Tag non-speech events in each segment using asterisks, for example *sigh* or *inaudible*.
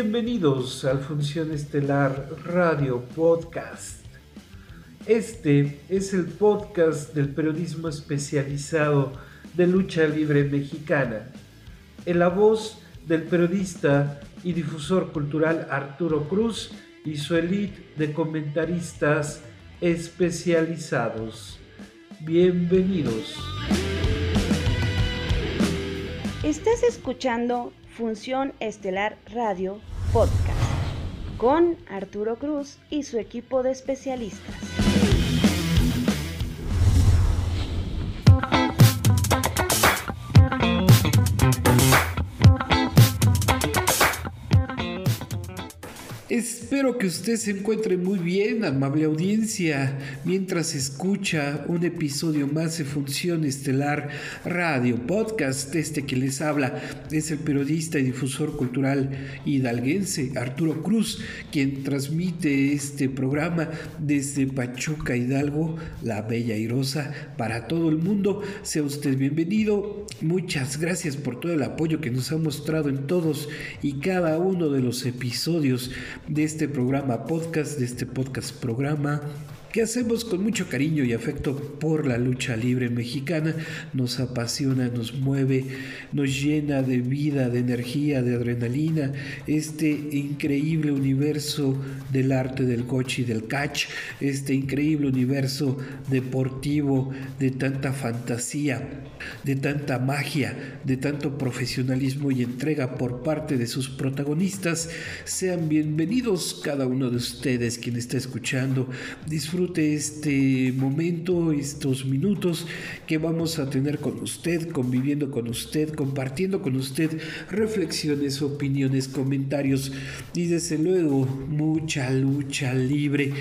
Bienvenidos al Función Estelar Radio Podcast. Este es el podcast del periodismo especializado de lucha libre mexicana, en la voz del periodista y difusor cultural Arturo Cruz y su elite de comentaristas especializados. Bienvenidos. Estás escuchando Función Estelar Radio Podcast con Arturo Cruz y su equipo de especialistas. Espero que usted se encuentre muy bien, amable audiencia, mientras escucha un episodio más de Función Estelar Radio Podcast. Este que les habla es el periodista y difusor cultural hidalguense Arturo Cruz, quien transmite este programa desde Pachuca Hidalgo, la Bella Irosa, para todo el mundo. Sea usted bienvenido. Muchas gracias por todo el apoyo que nos ha mostrado en todos y cada uno de los episodios de este programa podcast, de este podcast programa que hacemos con mucho cariño y afecto por la lucha libre mexicana. Nos apasiona, nos mueve, nos llena de vida, de energía, de adrenalina. Este increíble universo del arte del coche y del catch, este increíble universo deportivo de tanta fantasía, de tanta magia, de tanto profesionalismo y entrega por parte de sus protagonistas. Sean bienvenidos cada uno de ustedes quien está escuchando. Disfruten disfrute este momento, estos minutos que vamos a tener con usted, conviviendo con usted, compartiendo con usted reflexiones, opiniones, comentarios y desde luego mucha lucha libre.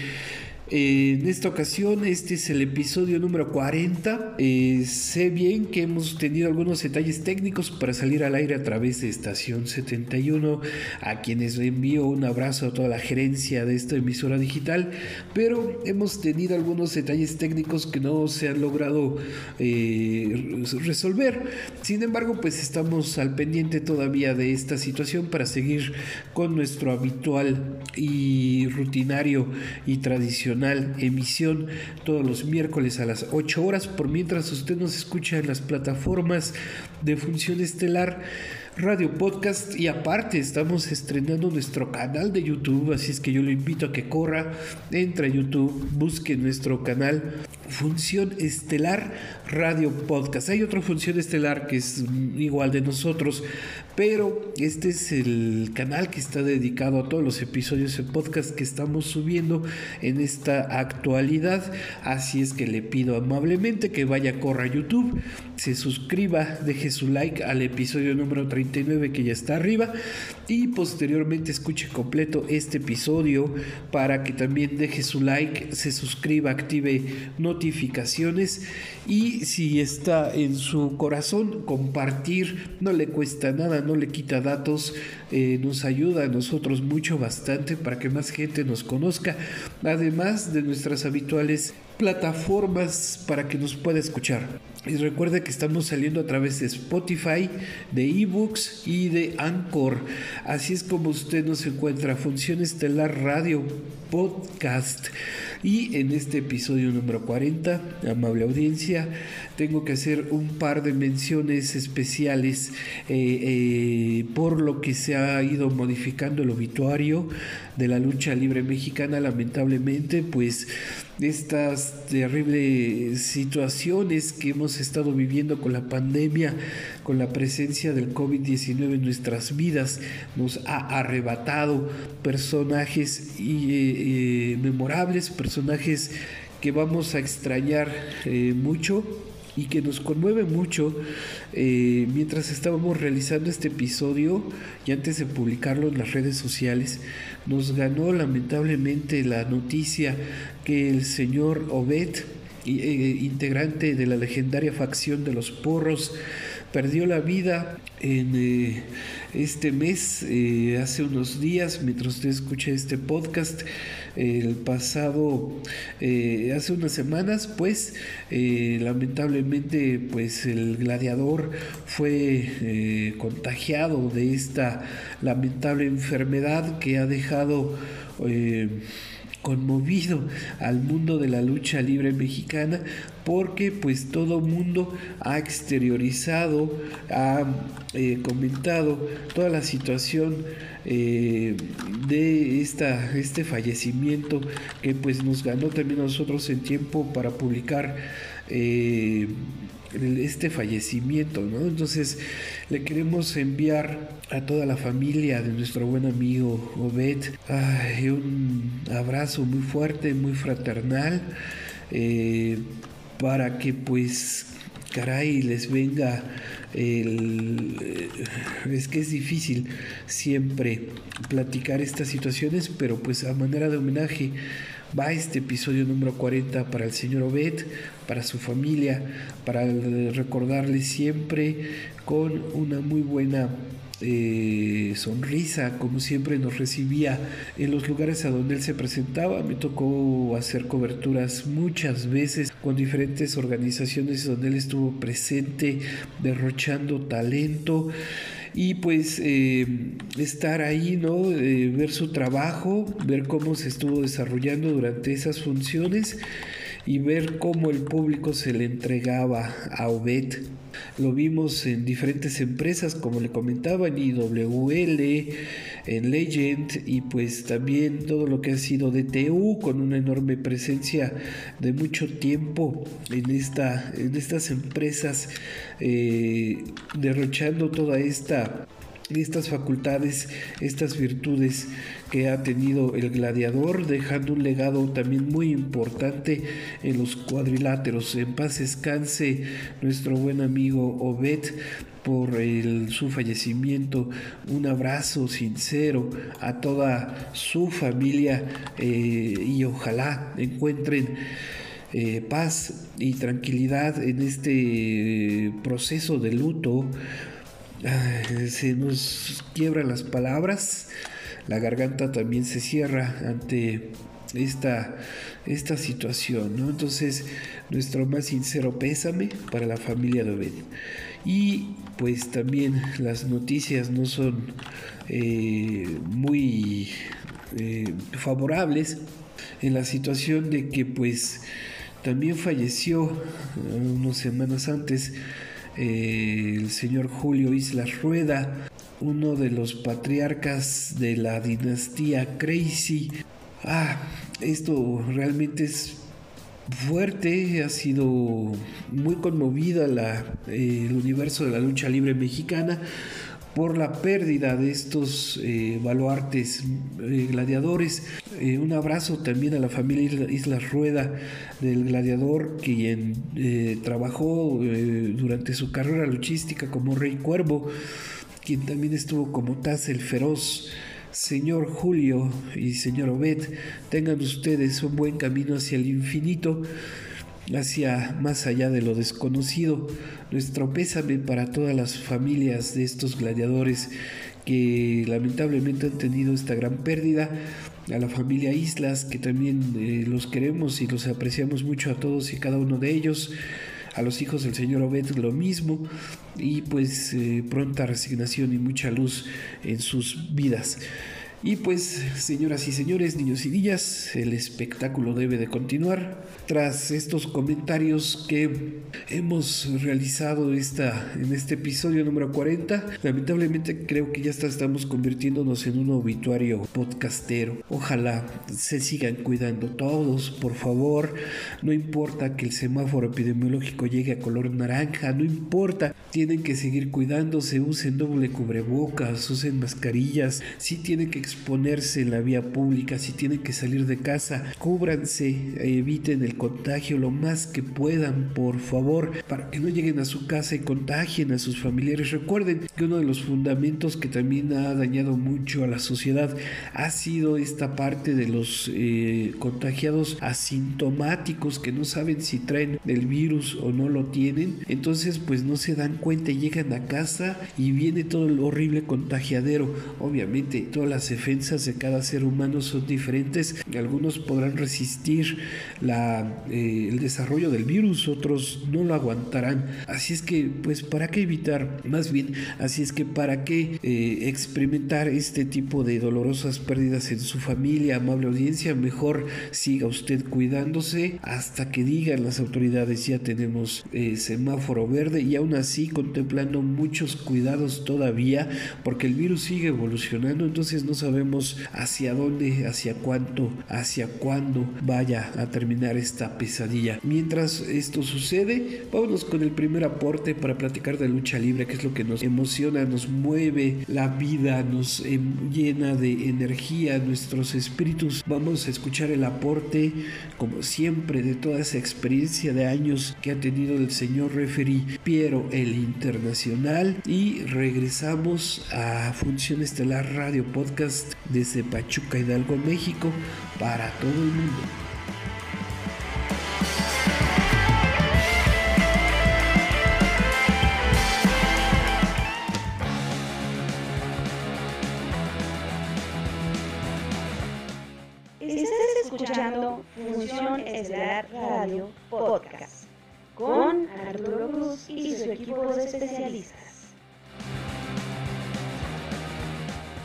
En esta ocasión, este es el episodio número 40. Eh, sé bien que hemos tenido algunos detalles técnicos para salir al aire a través de Estación 71, a quienes envío un abrazo a toda la gerencia de esta emisora digital, pero hemos tenido algunos detalles técnicos que no se han logrado eh, resolver. Sin embargo, pues estamos al pendiente todavía de esta situación para seguir con nuestro habitual y rutinario y tradicional emisión todos los miércoles a las 8 horas, por mientras usted nos escucha en las plataformas de función estelar. Radio Podcast y aparte estamos estrenando nuestro canal de YouTube, así es que yo lo invito a que corra, entre a YouTube, busque nuestro canal Función Estelar Radio Podcast. Hay otra función estelar que es igual de nosotros, pero este es el canal que está dedicado a todos los episodios de podcast que estamos subiendo en esta actualidad. Así es que le pido amablemente que vaya, corra a YouTube, se suscriba, deje su like al episodio número 39 que ya está arriba y posteriormente escuche completo este episodio para que también deje su like, se suscriba, active notificaciones y si está en su corazón compartir. No le cuesta nada no le quita datos, eh, nos ayuda a nosotros mucho bastante para que más gente nos conozca, además de nuestras habituales plataformas para que nos pueda escuchar. Y recuerde que estamos saliendo a través de Spotify, de ebooks y de Anchor. Así es como usted nos encuentra. Función Estelar Radio Podcast. Y en este episodio número 40, amable audiencia, tengo que hacer un par de menciones especiales eh, eh, por lo que se ha ido modificando el obituario de la lucha libre mexicana. Lamentablemente, pues estas terribles situaciones que hemos estado viviendo con la pandemia, con la presencia del COVID-19 en nuestras vidas, nos ha arrebatado personajes y, eh, memorables, personajes que vamos a extrañar mucho y que nos conmueve mucho eh, mientras estábamos realizando este episodio y antes de publicarlo en las redes sociales nos ganó lamentablemente la noticia que el señor Obed eh, integrante de la legendaria facción de los porros, perdió la vida en eh, este mes, eh, hace unos días, mientras usted escucha este podcast, el pasado, eh, hace unas semanas, pues lamentablemente, pues el gladiador fue contagiado de esta lamentable enfermedad que ha dejado conmovido al mundo de la lucha libre mexicana porque pues todo mundo ha exteriorizado, ha eh, comentado toda la situación eh, de esta, este fallecimiento que pues nos ganó también a nosotros en tiempo para publicar eh, este fallecimiento, ¿no? Entonces le queremos enviar a toda la familia de nuestro buen amigo Obed un abrazo muy fuerte, muy fraternal, eh, para que pues caray les venga el, eh, es que es difícil siempre platicar estas situaciones, pero pues a manera de homenaje va este episodio número 40 para el señor Obed, para su familia, para recordarle siempre con una muy buena eh, sonrisa, como siempre nos recibía en los lugares a donde él se presentaba. Me tocó hacer coberturas muchas veces con diferentes organizaciones donde él estuvo presente, derrochando talento y pues eh, estar ahí, ¿no? Eh, ver su trabajo, ver cómo se estuvo desarrollando durante esas funciones y ver cómo el público se le entregaba a Obed. Lo vimos en diferentes empresas, como le comentaba, en IWL, en Legend y pues también todo lo que ha sido DTU con una enorme presencia de mucho tiempo en, esta, en estas empresas, eh, derrochando toda esta estas facultades, estas virtudes que ha tenido el gladiador, dejando un legado también muy importante en los cuadriláteros. En paz descanse nuestro buen amigo Obed por su fallecimiento. Un abrazo sincero a toda su familia eh, y ojalá encuentren eh, paz y tranquilidad en este proceso de luto se nos quiebran las palabras, la garganta también se cierra ante esta, esta situación, ¿no? Entonces, nuestro más sincero pésame para la familia de Obed. Y pues también las noticias no son eh, muy eh, favorables en la situación de que pues también falleció unas semanas antes eh, el señor Julio Islas Rueda, uno de los patriarcas de la dinastía Crazy. Ah, esto realmente es fuerte, ha sido muy conmovida la, el universo de la lucha libre mexicana por la pérdida de estos eh, baluartes eh, gladiadores. Eh, un abrazo también a la familia Islas Rueda del gladiador, quien trabajó durante su carrera luchística como Rey Cuervo, quien también estuvo como Taz el Feroz. Señor Julio y señor Obed, tengan ustedes un buen camino hacia el infinito hacia más allá de lo desconocido. Nuestro pésame para todas las familias de estos gladiadores que lamentablemente han tenido esta gran pérdida. A la familia Islas, que también eh, los queremos y los apreciamos mucho a todos y cada uno de ellos. A los hijos del Señor Obed lo mismo. Y pues eh, pronta resignación y mucha luz en sus vidas. Y pues, señoras y señores, niños y niñas, el espectáculo debe de continuar. Tras estos comentarios que hemos realizado esta, en este episodio número 40, lamentablemente creo que ya estamos convirtiéndonos en un obituario podcastero. Ojalá se sigan cuidando todos, por favor. No importa que el semáforo epidemiológico llegue a color naranja, no importa. Tienen que seguir cuidándose, usen doble cubrebocas, usen mascarillas, sí tienen que exponerse en la vía pública, si tienen que salir de casa, cúbranse, eviten el contagio lo más que puedan, por favor, para que no lleguen a su casa y contagien a sus familiares. Recuerden que uno de los fundamentos que también ha dañado mucho a la sociedad ha sido esta parte de los eh, contagiados asintomáticos que no saben si traen el virus o no lo tienen. Entonces, pues no se dan cuenta, llegan a casa y viene todo el horrible contagiadero. Obviamente, todas las defensas de cada ser humano son diferentes. Algunos podrán resistir la, eh, el desarrollo del virus, otros no lo aguantarán. Así es que, pues, ¿para qué evitar? Más bien, así es que, ¿para qué eh, experimentar este tipo de dolorosas pérdidas en su familia, amable audiencia? Mejor siga usted cuidándose hasta que digan las autoridades ya tenemos eh, semáforo verde y aún así contemplando muchos cuidados todavía porque el virus sigue evolucionando, entonces no sabemos hacia dónde, hacia cuánto, hacia cuándo vaya a terminar esta pesadilla. Mientras esto sucede, vámonos con el primer aporte para platicar de lucha libre, que es lo que nos emociona, nos mueve la vida, nos em, llena de energía nuestros espíritus. Vamos a escuchar el aporte, como siempre, de toda esa experiencia de años que ha tenido el señor referee Piero el Internacional y regresamos a Función Estelar Radio Podcast desde Pachuca Hidalgo, México, para todo el mundo. Estás escuchando Función Estelar Radio Podcast con Arturo Cruz y su equipo de especialistas.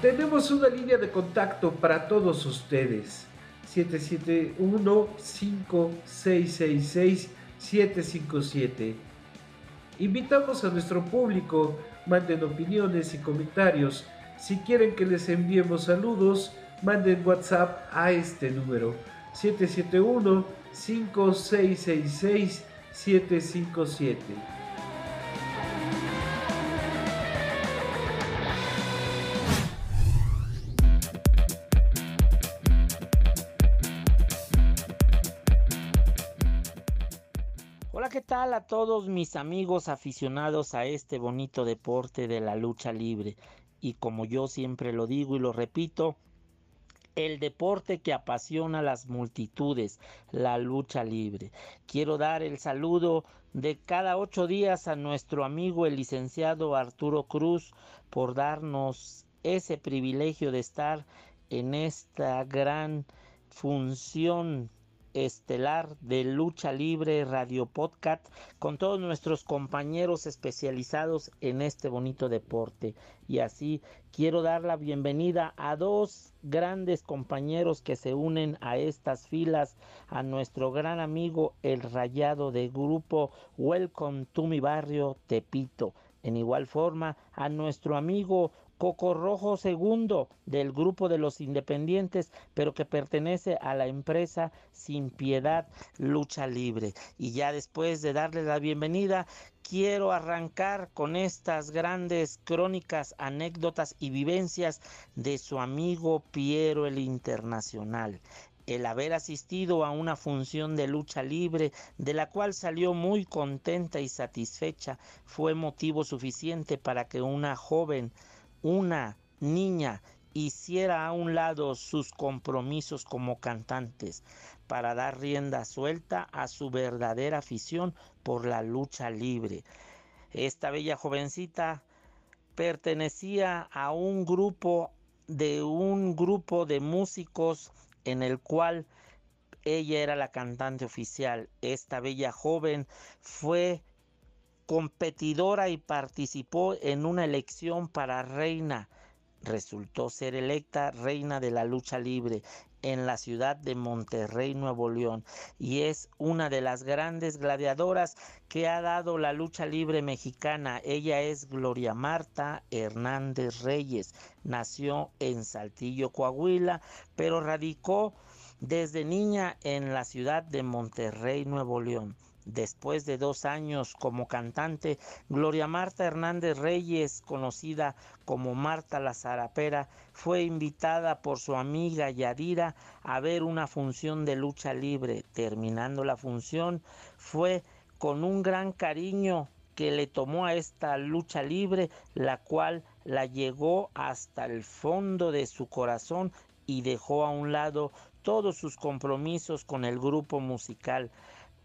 Tenemos una línea de contacto para todos ustedes. 771-5666-757. Invitamos a nuestro público, manden opiniones y comentarios. Si quieren que les enviemos saludos, manden WhatsApp a este número 771 5666 757. Tal a todos mis amigos aficionados a este bonito deporte de la lucha libre? Y como yo siempre lo digo y lo repito, el deporte que apasiona a las multitudes, la lucha libre. Quiero dar el saludo de cada ocho días a nuestro amigo el licenciado Arturo Cruz por darnos ese privilegio de estar en esta gran función estelar de lucha libre radio podcast con todos nuestros compañeros especializados en este bonito deporte. Y así quiero dar la bienvenida a dos grandes compañeros que se unen a estas filas a nuestro gran amigo el rayado de grupo Welcome to mi barrio Tepito. En igual forma a nuestro amigo Coco Rojo segundo del grupo de los independientes, pero que pertenece a la empresa Sin Piedad Lucha Libre. Y ya después de darle la bienvenida, quiero arrancar con estas grandes crónicas, anécdotas y vivencias de su amigo Piero el Internacional el haber asistido a una función de lucha libre de la cual salió muy contenta y satisfecha fue motivo suficiente para que una joven una niña hiciera a un lado sus compromisos como cantantes para dar rienda suelta a su verdadera afición por la lucha libre. Esta bella jovencita pertenecía a un grupo de un grupo de músicos en el cual ella era la cantante oficial. Esta bella joven fue competidora y participó en una elección para reina. Resultó ser electa reina de la lucha libre en la ciudad de Monterrey, Nuevo León, y es una de las grandes gladiadoras que ha dado la lucha libre mexicana. Ella es Gloria Marta Hernández Reyes. Nació en Saltillo, Coahuila, pero radicó desde niña en la ciudad de Monterrey, Nuevo León. Después de dos años como cantante, Gloria Marta Hernández Reyes, conocida como Marta la Zarapera, fue invitada por su amiga Yadira a ver una función de lucha libre. Terminando la función, fue con un gran cariño que le tomó a esta lucha libre, la cual la llegó hasta el fondo de su corazón y dejó a un lado todos sus compromisos con el grupo musical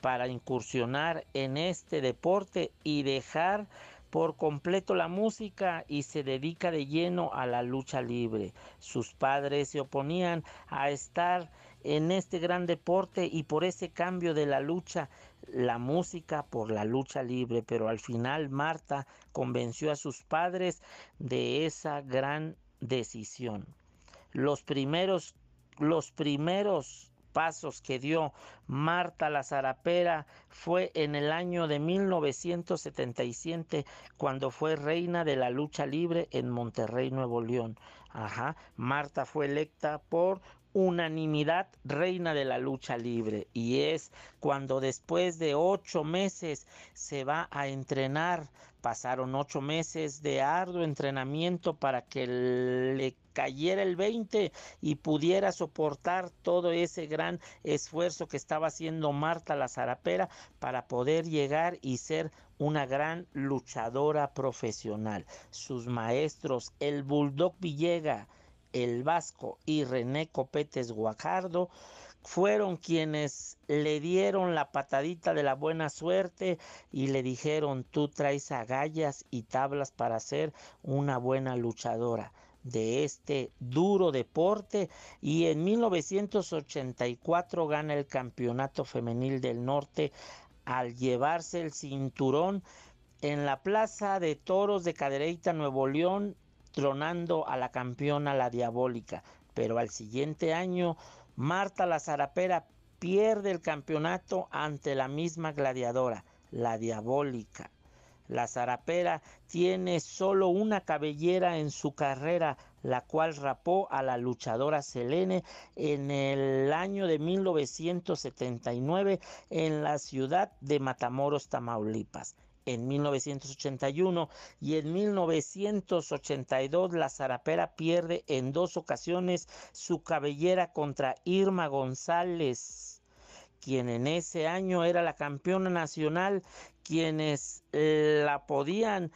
para incursionar en este deporte y dejar por completo la música y se dedica de lleno a la lucha libre. Sus padres se oponían a estar en este gran deporte y por ese cambio de la lucha, la música por la lucha libre, pero al final Marta convenció a sus padres de esa gran decisión. Los primeros los primeros pasos que dio Marta la Zarapera fue en el año de 1977 cuando fue reina de la lucha libre en Monterrey, Nuevo León. Ajá, Marta fue electa por unanimidad reina de la lucha libre y es cuando después de ocho meses se va a entrenar pasaron ocho meses de arduo entrenamiento para que le cayera el 20 y pudiera soportar todo ese gran esfuerzo que estaba haciendo Marta la Zarapera para poder llegar y ser una gran luchadora profesional. Sus maestros, el Bulldog Villega, el Vasco y René Copetes Guajardo fueron quienes le dieron la patadita de la buena suerte y le dijeron tú traes agallas y tablas para ser una buena luchadora de este duro deporte y en 1984 gana el campeonato femenil del norte al llevarse el cinturón en la plaza de toros de Cadereyta, Nuevo León, tronando a la campeona la diabólica. Pero al siguiente año, Marta la Zarapera pierde el campeonato ante la misma gladiadora, la diabólica. La zarapera tiene solo una cabellera en su carrera, la cual rapó a la luchadora Selene en el año de 1979 en la ciudad de Matamoros, Tamaulipas en 1981 y en 1982 la zarapera pierde en dos ocasiones su cabellera contra Irma González quien en ese año era la campeona nacional, quienes la podían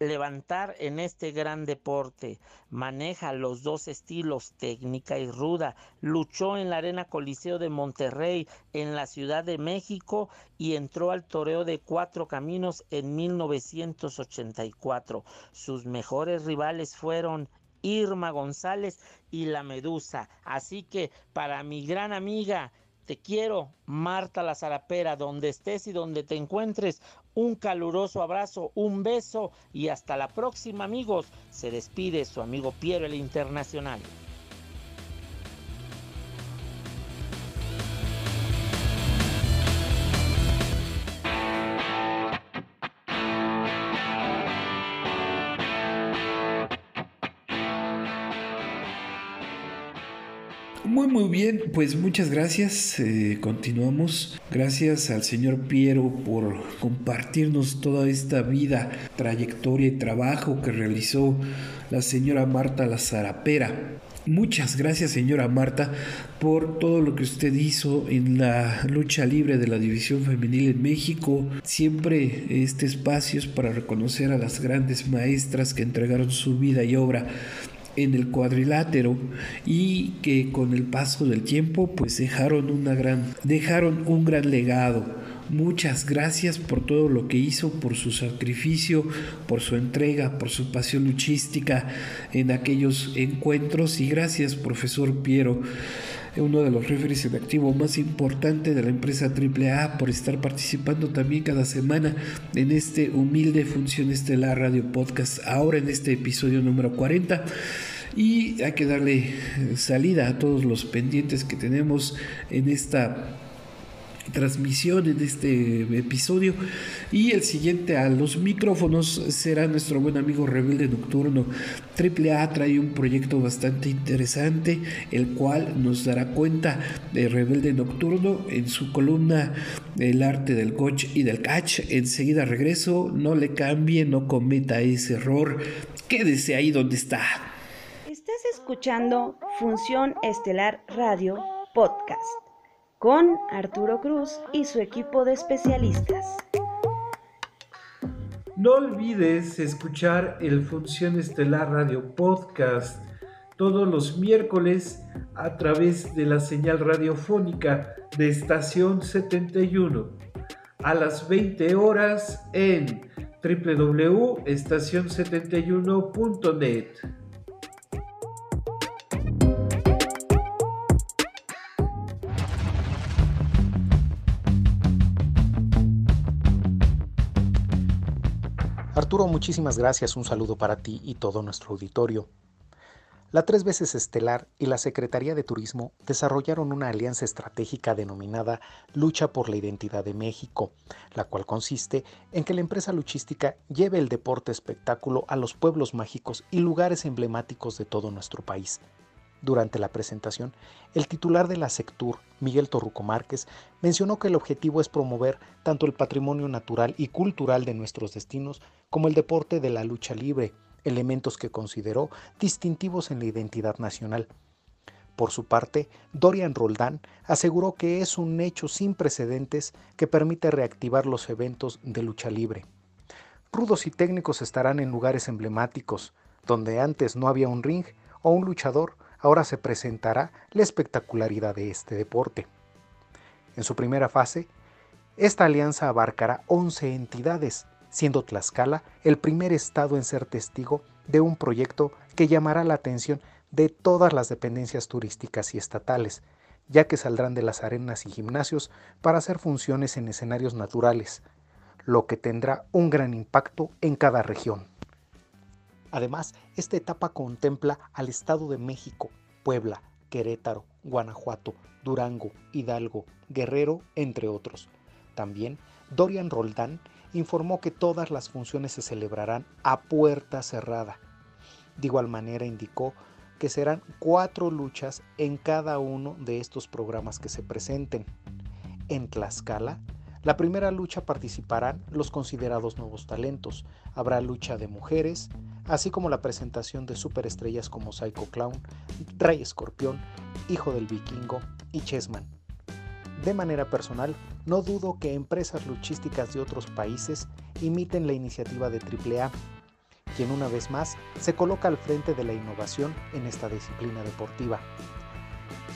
levantar en este gran deporte. Maneja los dos estilos, técnica y ruda. Luchó en la Arena Coliseo de Monterrey, en la Ciudad de México y entró al toreo de Cuatro Caminos en 1984. Sus mejores rivales fueron Irma González y la Medusa. Así que para mi gran amiga, te quiero, Marta la Zarapera, donde estés y donde te encuentres. Un caluroso abrazo, un beso y hasta la próxima amigos. Se despide su amigo Piero el Internacional. Muy, muy bien, pues muchas gracias. Eh, continuamos. Gracias al señor Piero por compartirnos toda esta vida, trayectoria y trabajo que realizó la señora Marta la Zarapera. Muchas gracias señora Marta por todo lo que usted hizo en la lucha libre de la división femenil en México. Siempre este espacio es para reconocer a las grandes maestras que entregaron su vida y obra en el cuadrilátero y que con el paso del tiempo pues dejaron una gran dejaron un gran legado. Muchas gracias por todo lo que hizo, por su sacrificio, por su entrega, por su pasión luchística en aquellos encuentros y gracias profesor Piero uno de los referees en activo más importante de la empresa AAA por estar participando también cada semana en este humilde Función Estelar Radio Podcast, ahora en este episodio número 40. Y hay que darle salida a todos los pendientes que tenemos en esta transmisión en este episodio y el siguiente a los micrófonos será nuestro buen amigo Rebelde Nocturno. Triple A trae un proyecto bastante interesante el cual nos dará cuenta de Rebelde Nocturno en su columna El arte del coach y del catch. Enseguida regreso, no le cambie, no cometa ese error, quédese ahí donde está. Estás escuchando Función Estelar Radio Podcast con Arturo Cruz y su equipo de especialistas. No olvides escuchar el Función Estelar Radio Podcast todos los miércoles a través de la señal radiofónica de Estación 71 a las 20 horas en www.estacion71.net. Arturo, muchísimas gracias, un saludo para ti y todo nuestro auditorio. La tres veces estelar y la Secretaría de Turismo desarrollaron una alianza estratégica denominada Lucha por la Identidad de México, la cual consiste en que la empresa luchística lleve el deporte espectáculo a los pueblos mágicos y lugares emblemáticos de todo nuestro país. Durante la presentación, el titular de la Sectur, Miguel Torruco Márquez, mencionó que el objetivo es promover tanto el patrimonio natural y cultural de nuestros destinos como el deporte de la lucha libre, elementos que consideró distintivos en la identidad nacional. Por su parte, Dorian Roldán aseguró que es un hecho sin precedentes que permite reactivar los eventos de lucha libre. Rudos y técnicos estarán en lugares emblemáticos, donde antes no había un ring o un luchador, ahora se presentará la espectacularidad de este deporte. En su primera fase, esta alianza abarcará 11 entidades, siendo Tlaxcala el primer estado en ser testigo de un proyecto que llamará la atención de todas las dependencias turísticas y estatales, ya que saldrán de las arenas y gimnasios para hacer funciones en escenarios naturales, lo que tendrá un gran impacto en cada región. Además, esta etapa contempla al Estado de México, Puebla, Querétaro, Guanajuato, Durango, Hidalgo, Guerrero, entre otros. También Dorian Roldán informó que todas las funciones se celebrarán a puerta cerrada. De igual manera indicó que serán cuatro luchas en cada uno de estos programas que se presenten. En Tlaxcala, la primera lucha participarán los considerados nuevos talentos. Habrá lucha de mujeres, así como la presentación de superestrellas como Psycho Clown, Rey Escorpión, Hijo del Vikingo y Chessman. De manera personal, no dudo que empresas luchísticas de otros países imiten la iniciativa de AAA, quien una vez más se coloca al frente de la innovación en esta disciplina deportiva.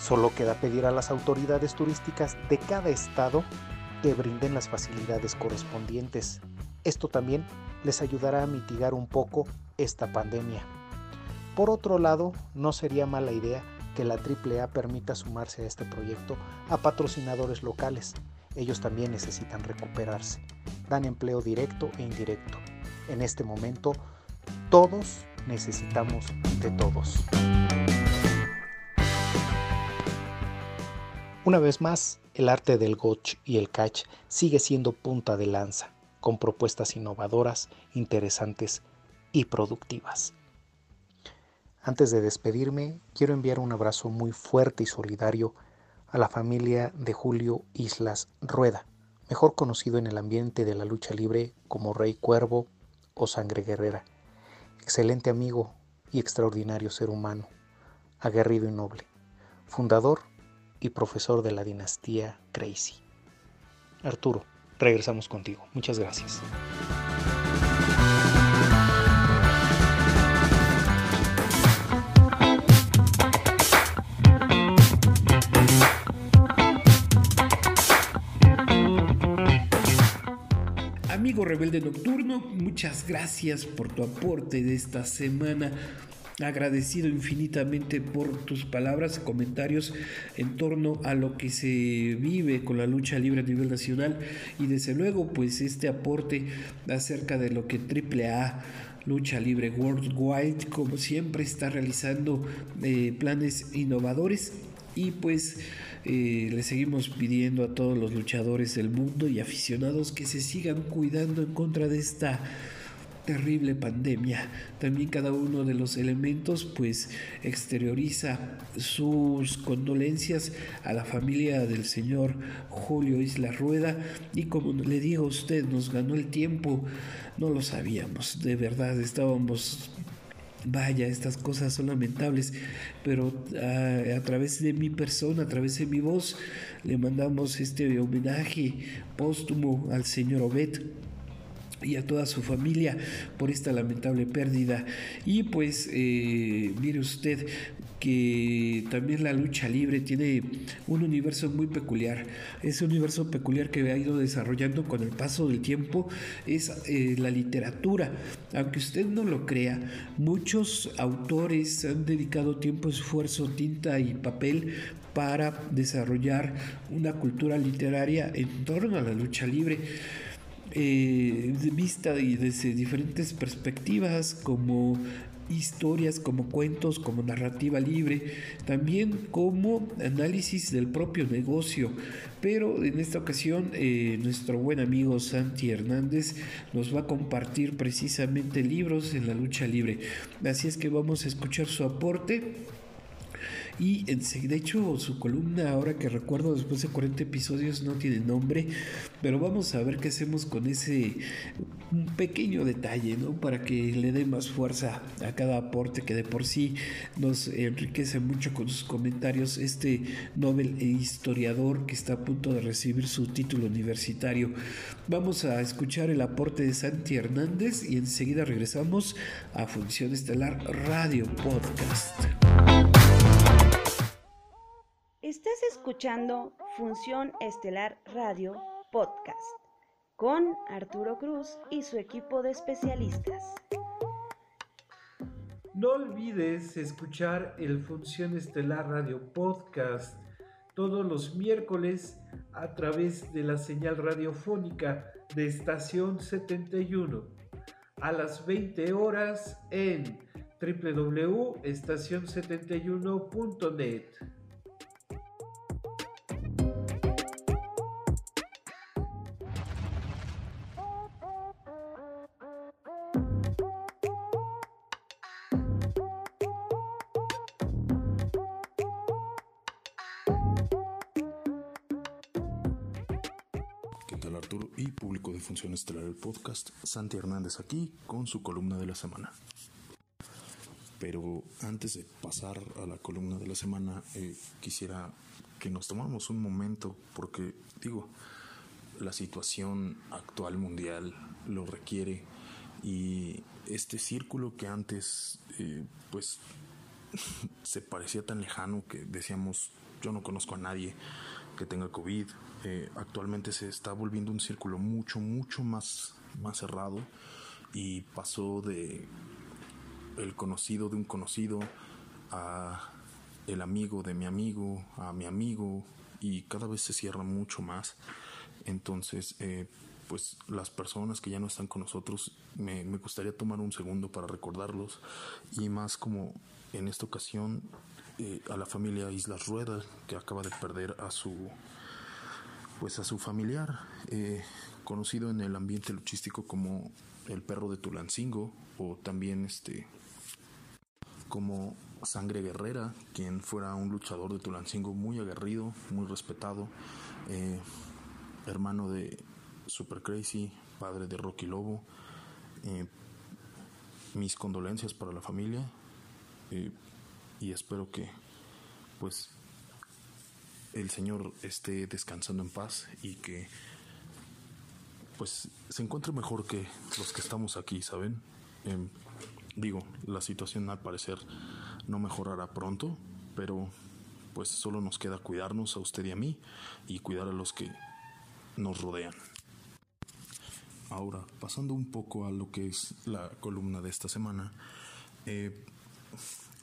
Solo queda pedir a las autoridades turísticas de cada estado que brinden las facilidades correspondientes. Esto también les ayudará a mitigar un poco esta pandemia. Por otro lado, no sería mala idea que la AAA permita sumarse a este proyecto a patrocinadores locales. Ellos también necesitan recuperarse. Dan empleo directo e indirecto. En este momento, todos necesitamos de todos. Una vez más, el arte del gotch y el catch sigue siendo punta de lanza, con propuestas innovadoras, interesantes y productivas. Antes de despedirme, quiero enviar un abrazo muy fuerte y solidario a la familia de Julio Islas Rueda, mejor conocido en el ambiente de la lucha libre como Rey Cuervo o Sangre Guerrera. Excelente amigo y extraordinario ser humano, aguerrido y noble, fundador y profesor de la dinastía Crazy. Arturo, regresamos contigo. Muchas gracias. Amigo rebelde nocturno, muchas gracias por tu aporte de esta semana. Agradecido infinitamente por tus palabras y comentarios en torno a lo que se vive con la lucha libre a nivel nacional. Y desde luego pues este aporte acerca de lo que AAA Lucha Libre Worldwide como siempre está realizando eh, planes innovadores. Y pues eh, le seguimos pidiendo a todos los luchadores del mundo y aficionados que se sigan cuidando en contra de esta terrible pandemia. También cada uno de los elementos pues exterioriza sus condolencias a la familia del señor Julio Isla Rueda. Y como le digo a usted nos ganó el tiempo, no lo sabíamos, de verdad estábamos Vaya, estas cosas son lamentables, pero a, a, través de mi persona, a través de mi voz, le mandamos este homenaje póstumo al señor Obed y a toda su familia por esta lamentable pérdida. Y pues, eh, mire usted que también la lucha libre tiene un universo muy peculiar. Ese universo peculiar que ha ido desarrollando con el paso del tiempo es eh, la literatura. Aunque usted no lo crea, muchos autores han dedicado tiempo, esfuerzo, tinta y papel para desarrollar una cultura literaria en torno a la lucha libre eh, vista y desde diferentes perspectivas como historias, como cuentos, como narrativa libre, también como análisis del propio negocio. Pero en esta ocasión eh, nuestro buen amigo Santi Hernández nos va a compartir precisamente libros en la lucha libre. Así es que vamos a escuchar su aporte y de hecho su columna, ahora que recuerdo, después de 40 episodios no tiene nombre, pero vamos a ver qué hacemos con ese pequeño detalle, ¿no? Para que le dé más fuerza a cada aporte que de por sí nos enriquece mucho con sus comentarios este Nobel e historiador que está a punto de recibir su título universitario. Vamos a escuchar el aporte de Santi Hernández y enseguida regresamos a Función Estelar Radio Podcast. Escuchando Función Estelar Radio Podcast con Arturo Cruz y su equipo de especialistas. No olvides escuchar el Función Estelar Radio Podcast todos los miércoles a través de la señal radiofónica de Estación 71 a las 20 horas en www.estacion71.net. podcast, Santi Hernández aquí con su columna de la semana. Pero antes de pasar a la columna de la semana, eh, quisiera que nos tomáramos un momento porque, digo, la situación actual mundial lo requiere y este círculo que antes, eh, pues, *laughs* se parecía tan lejano que decíamos, yo no conozco a nadie que tenga COVID, eh, actualmente se está volviendo un círculo mucho, mucho más, más cerrado y pasó de el conocido de un conocido a el amigo de mi amigo, a mi amigo y cada vez se cierra mucho más. Entonces, eh, pues las personas que ya no están con nosotros, me, me, gustaría tomar un segundo para recordarlos y más como en esta ocasión eh, a la familia Islas Rueda que acaba de perder a su pues a su familiar, eh, conocido en el ambiente luchístico como el perro de Tulancingo o también este como Sangre Guerrera, quien fuera un luchador de Tulancingo muy aguerrido, muy respetado, eh, hermano de Super Crazy, padre de Rocky Lobo. Eh, mis condolencias para la familia y espero que pues el Señor esté descansando en paz y que pues se encuentre mejor que los que estamos aquí, ¿saben? Em, digo, la situación al parecer no mejorará pronto, pero pues solo nos queda cuidarnos a usted y a mí y cuidar a los que nos rodean. Ahora, pasando un poco a lo que es la columna de esta semana, eh,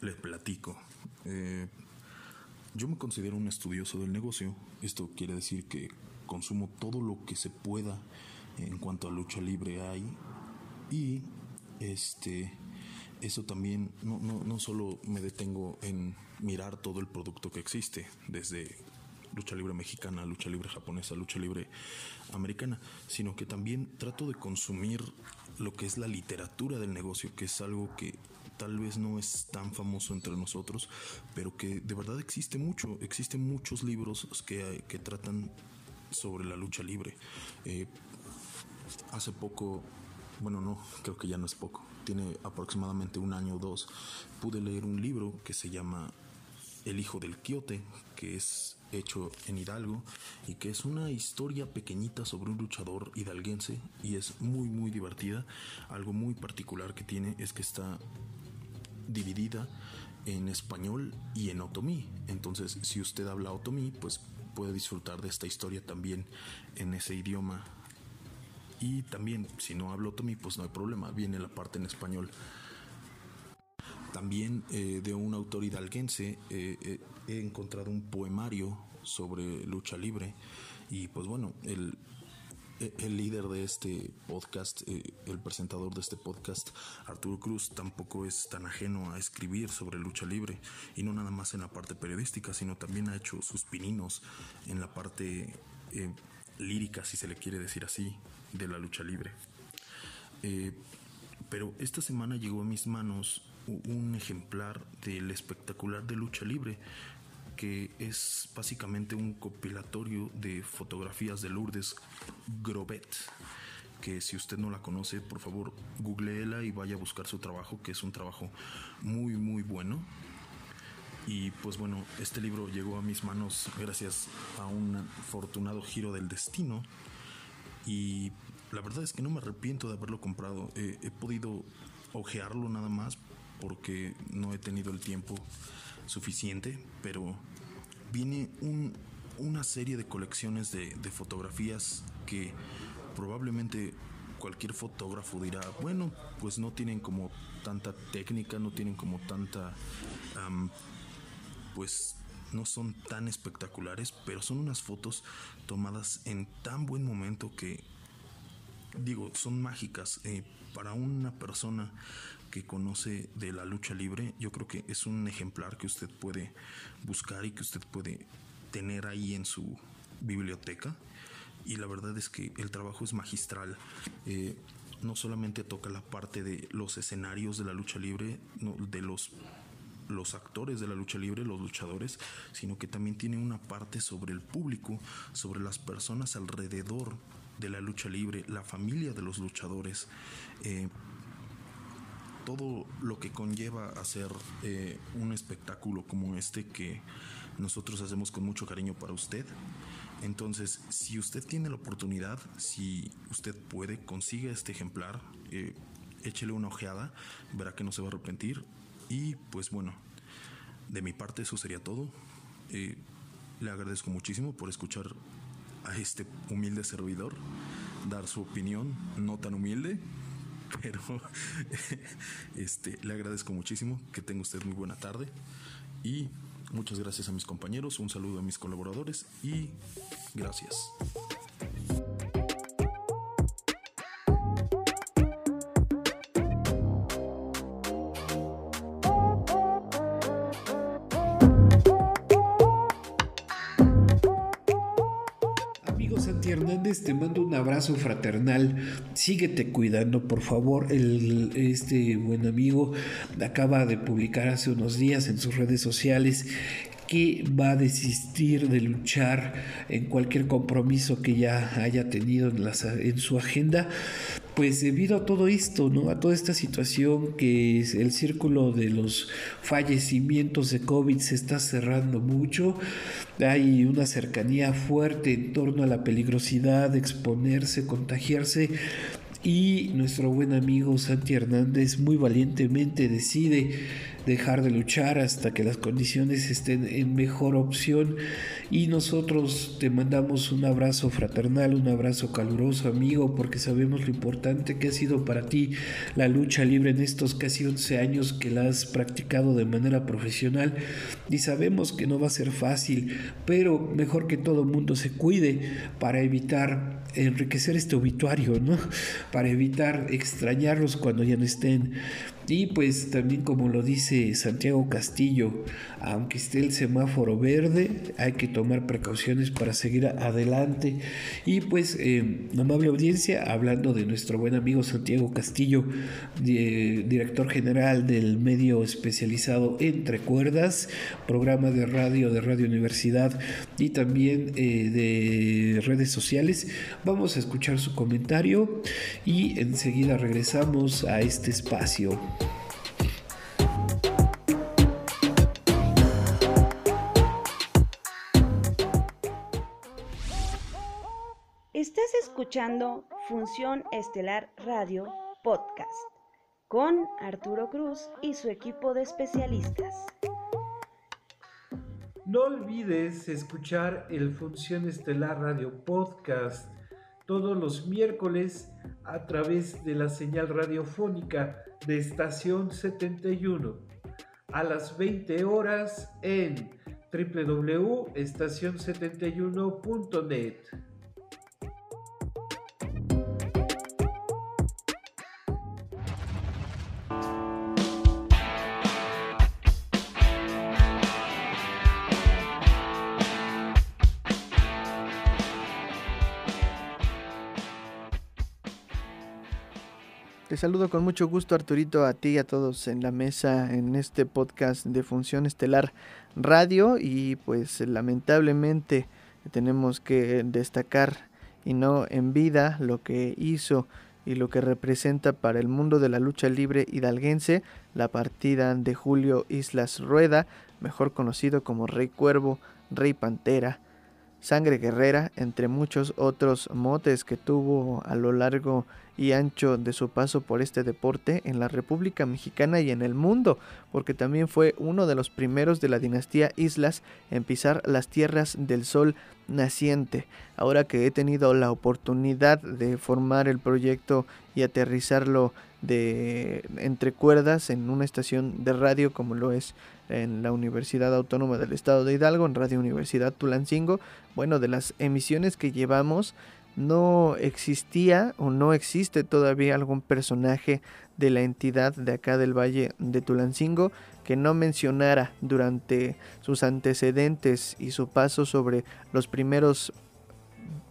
les platico. Eh, yo me considero un estudioso del negocio. Esto quiere decir que consumo todo lo que se pueda en cuanto a lucha libre hay. Y este eso también, no, no, no solo me detengo en mirar todo el producto que existe, desde lucha libre mexicana, lucha libre japonesa, lucha libre americana, sino que también trato de consumir lo que es la literatura del negocio, que es algo que tal vez no es tan famoso entre nosotros, pero que de verdad existe mucho, existen muchos libros que, que tratan sobre la lucha libre. Eh, hace poco, bueno, no, creo que ya no es poco, tiene aproximadamente un año o dos, pude leer un libro que se llama El Hijo del Quiote, que es hecho en Hidalgo y que es una historia pequeñita sobre un luchador hidalguense y es muy muy divertida. Algo muy particular que tiene es que está dividida en español y en otomí. Entonces, si usted habla otomí, pues puede disfrutar de esta historia también en ese idioma. Y también, si no habla otomí, pues no hay problema, viene la parte en español. También eh, de un autor hidalguense eh, eh, he encontrado un poemario sobre lucha libre y pues bueno, el, el líder de este podcast, el presentador de este podcast, Arturo Cruz, tampoco es tan ajeno a escribir sobre lucha libre y no nada más en la parte periodística, sino también ha hecho sus pininos en la parte lírica, si se le quiere decir así, de la lucha libre. pero esta semana llegó a mis manos un ejemplar del espectacular de lucha libre que es básicamente un compilatorio de fotografías de Lourdes Grobet que si usted no la conoce, por favor, googleela y vaya a buscar su trabajo, que es un trabajo muy, muy bueno. Y pues bueno, este libro llegó a mis manos gracias a un afortunado giro del destino. Y la verdad es que no me arrepiento de haberlo comprado. he podido ojearlo nada más porque no he tenido el tiempo suficiente, pero viene una serie de colecciones de, fotografías que probablemente cualquier fotógrafo dirá, bueno, pues no tienen como tanta técnica, no tienen como tanta, pues no son tan espectaculares, pero son unas fotos tomadas en tan buen momento que, digo, son mágicas. Eh, para una persona que conoce de la lucha libre, yo creo que es un ejemplar que usted puede buscar y que usted puede tener ahí en su biblioteca. Y la verdad es que el trabajo es magistral. Eh, no solamente toca la parte de los escenarios de la lucha libre, de los los actores de la lucha libre, los luchadores, sino que también tiene una parte sobre el público, sobre las personas alrededor de la lucha libre, la familia de los luchadores. Eh, todo lo que conlleva hacer eh, un espectáculo como este que nosotros hacemos con mucho cariño para usted. Entonces, si usted tiene la oportunidad, si usted puede, consiga este ejemplar, eh, échele una ojeada, verá que no se va a arrepentir. Y pues bueno, de mi parte eso sería todo. Eh, le agradezco muchísimo por escuchar a este humilde servidor, dar su opinión, no tan humilde, *laughs* pero *laughs* este, le agradezco muchísimo, que tenga usted muy buena tarde. Y muchas gracias a mis compañeros, un saludo a mis colaboradores y gracias. Te mando un abrazo fraternal. Síguete cuidando, por favor. El, este buen amigo acaba de publicar hace unos días en sus redes sociales que va a desistir de luchar en cualquier compromiso que ya haya tenido en, en su agenda pues debido a todo esto, ¿no? A toda esta situación que es el círculo de los fallecimientos de COVID se está cerrando mucho, hay una cercanía fuerte en torno a la peligrosidad de exponerse, contagiarse y nuestro buen amigo Santi Hernández muy valientemente decide dejar de luchar hasta que las condiciones estén en mejor opción y nosotros te mandamos un abrazo fraternal, un abrazo caluroso amigo porque sabemos lo importante que ha sido para ti la lucha libre en estos casi 11 años que la has practicado de manera profesional y sabemos que no va a ser fácil, pero mejor que todo mundo se cuide para evitar enriquecer este obituario, ¿no? Para evitar extrañarlos cuando ya no estén. Y pues también como lo dice Santiago Castillo, aunque esté el semáforo verde, hay que tomar precauciones para seguir adelante. Y pues, eh, amable audiencia, hablando de nuestro buen amigo Santiago Castillo, director general del medio especializado Entre Cuerdas, programa de radio de Radio Universidad y también eh, de redes sociales, vamos a escuchar su comentario y enseguida regresamos a este espacio. Estás escuchando Función Estelar Radio Podcast con Arturo Cruz y su equipo de especialistas. No olvides escuchar el Función Estelar Radio Podcast todos los miércoles a través de la señal radiofónica de Estación 71 a las 20 horas en www.estacion71.net. saludo con mucho gusto Arturito a ti y a todos en la mesa en este podcast de Función Estelar Radio. Y pues lamentablemente tenemos que destacar y no en vida lo que hizo y lo que representa para el mundo de la lucha libre hidalguense la partida de Julio Islas Rueda, mejor conocido como Rey Cuervo, Rey Pantera, Sangre Guerrera, entre muchos otros motes que tuvo a lo largo y ancho de su paso por este deporte en la República Mexicana y en el mundo, porque también fue uno de los primeros de la dinastía Islas en pisar las tierras del sol naciente. Ahora que he tenido la oportunidad de formar el proyecto y aterrizarlo de entre cuerdas en una estación de radio como lo es en la Universidad Autónoma del Estado de Hidalgo, en Radio Universidad Tulancingo, bueno, de las emisiones que llevamos no existía o no existe todavía algún personaje de la entidad de acá del Valle de Tulancingo que no mencionara durante sus antecedentes y su paso sobre los primeros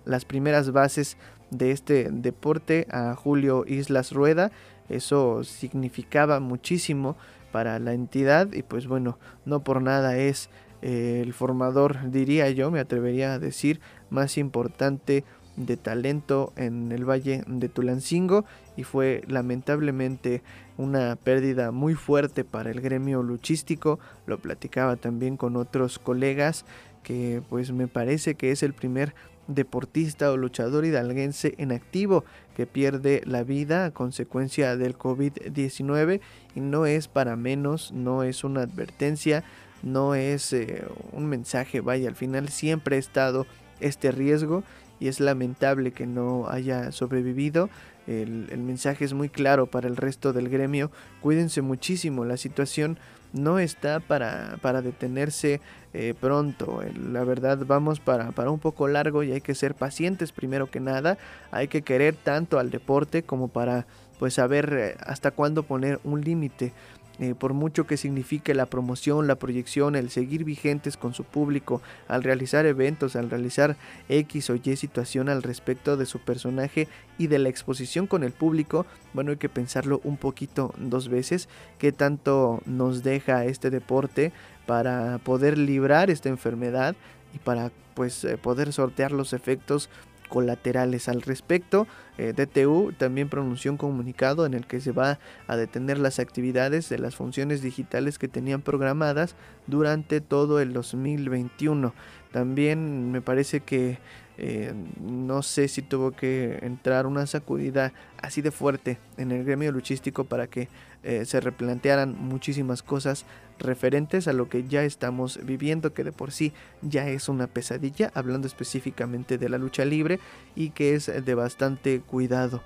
las primeras bases de este deporte a Julio Islas Rueda. Eso significaba muchísimo para la entidad y pues bueno, no por nada es eh, el formador, diría yo, me atrevería a decir, más importante de talento en el Valle de Tulancingo y fue lamentablemente una pérdida muy fuerte para el gremio luchístico. Lo platicaba también con otros colegas que pues me parece que es el primer deportista o luchador hidalguense en activo que pierde la vida a consecuencia del COVID-19 y no es para menos, no es una advertencia, no es eh, un mensaje, vaya, al final siempre ha estado este riesgo y es lamentable que no haya sobrevivido. El, mensaje es muy claro para el resto del gremio. Cuídense muchísimo, la situación no está para, para detenerse eh, pronto. La verdad vamos para, para un poco largo y hay que ser pacientes primero que nada. Hay que querer tanto al deporte como para pues saber eh, hasta cuándo poner un límite. Eh, por mucho que signifique la promoción, la proyección, el seguir vigentes con su público, al realizar eventos, al realizar X o Y situación al respecto de su personaje y de la exposición con el público, bueno, hay que pensarlo un poquito dos veces, qué tanto nos deja este deporte para poder librar esta enfermedad y para pues eh, poder sortear los efectos colaterales al respecto. Eh, DTU también pronunció un comunicado en el que se va a detener las actividades de las funciones digitales que tenían programadas durante todo el 2021. También me parece que Eh, no sé si tuvo que entrar una sacudida así de fuerte en el gremio luchístico para que eh, se replantearan muchísimas cosas referentes a lo que ya estamos viviendo, que de por sí ya es una pesadilla, hablando específicamente de la lucha libre y que es de bastante cuidado.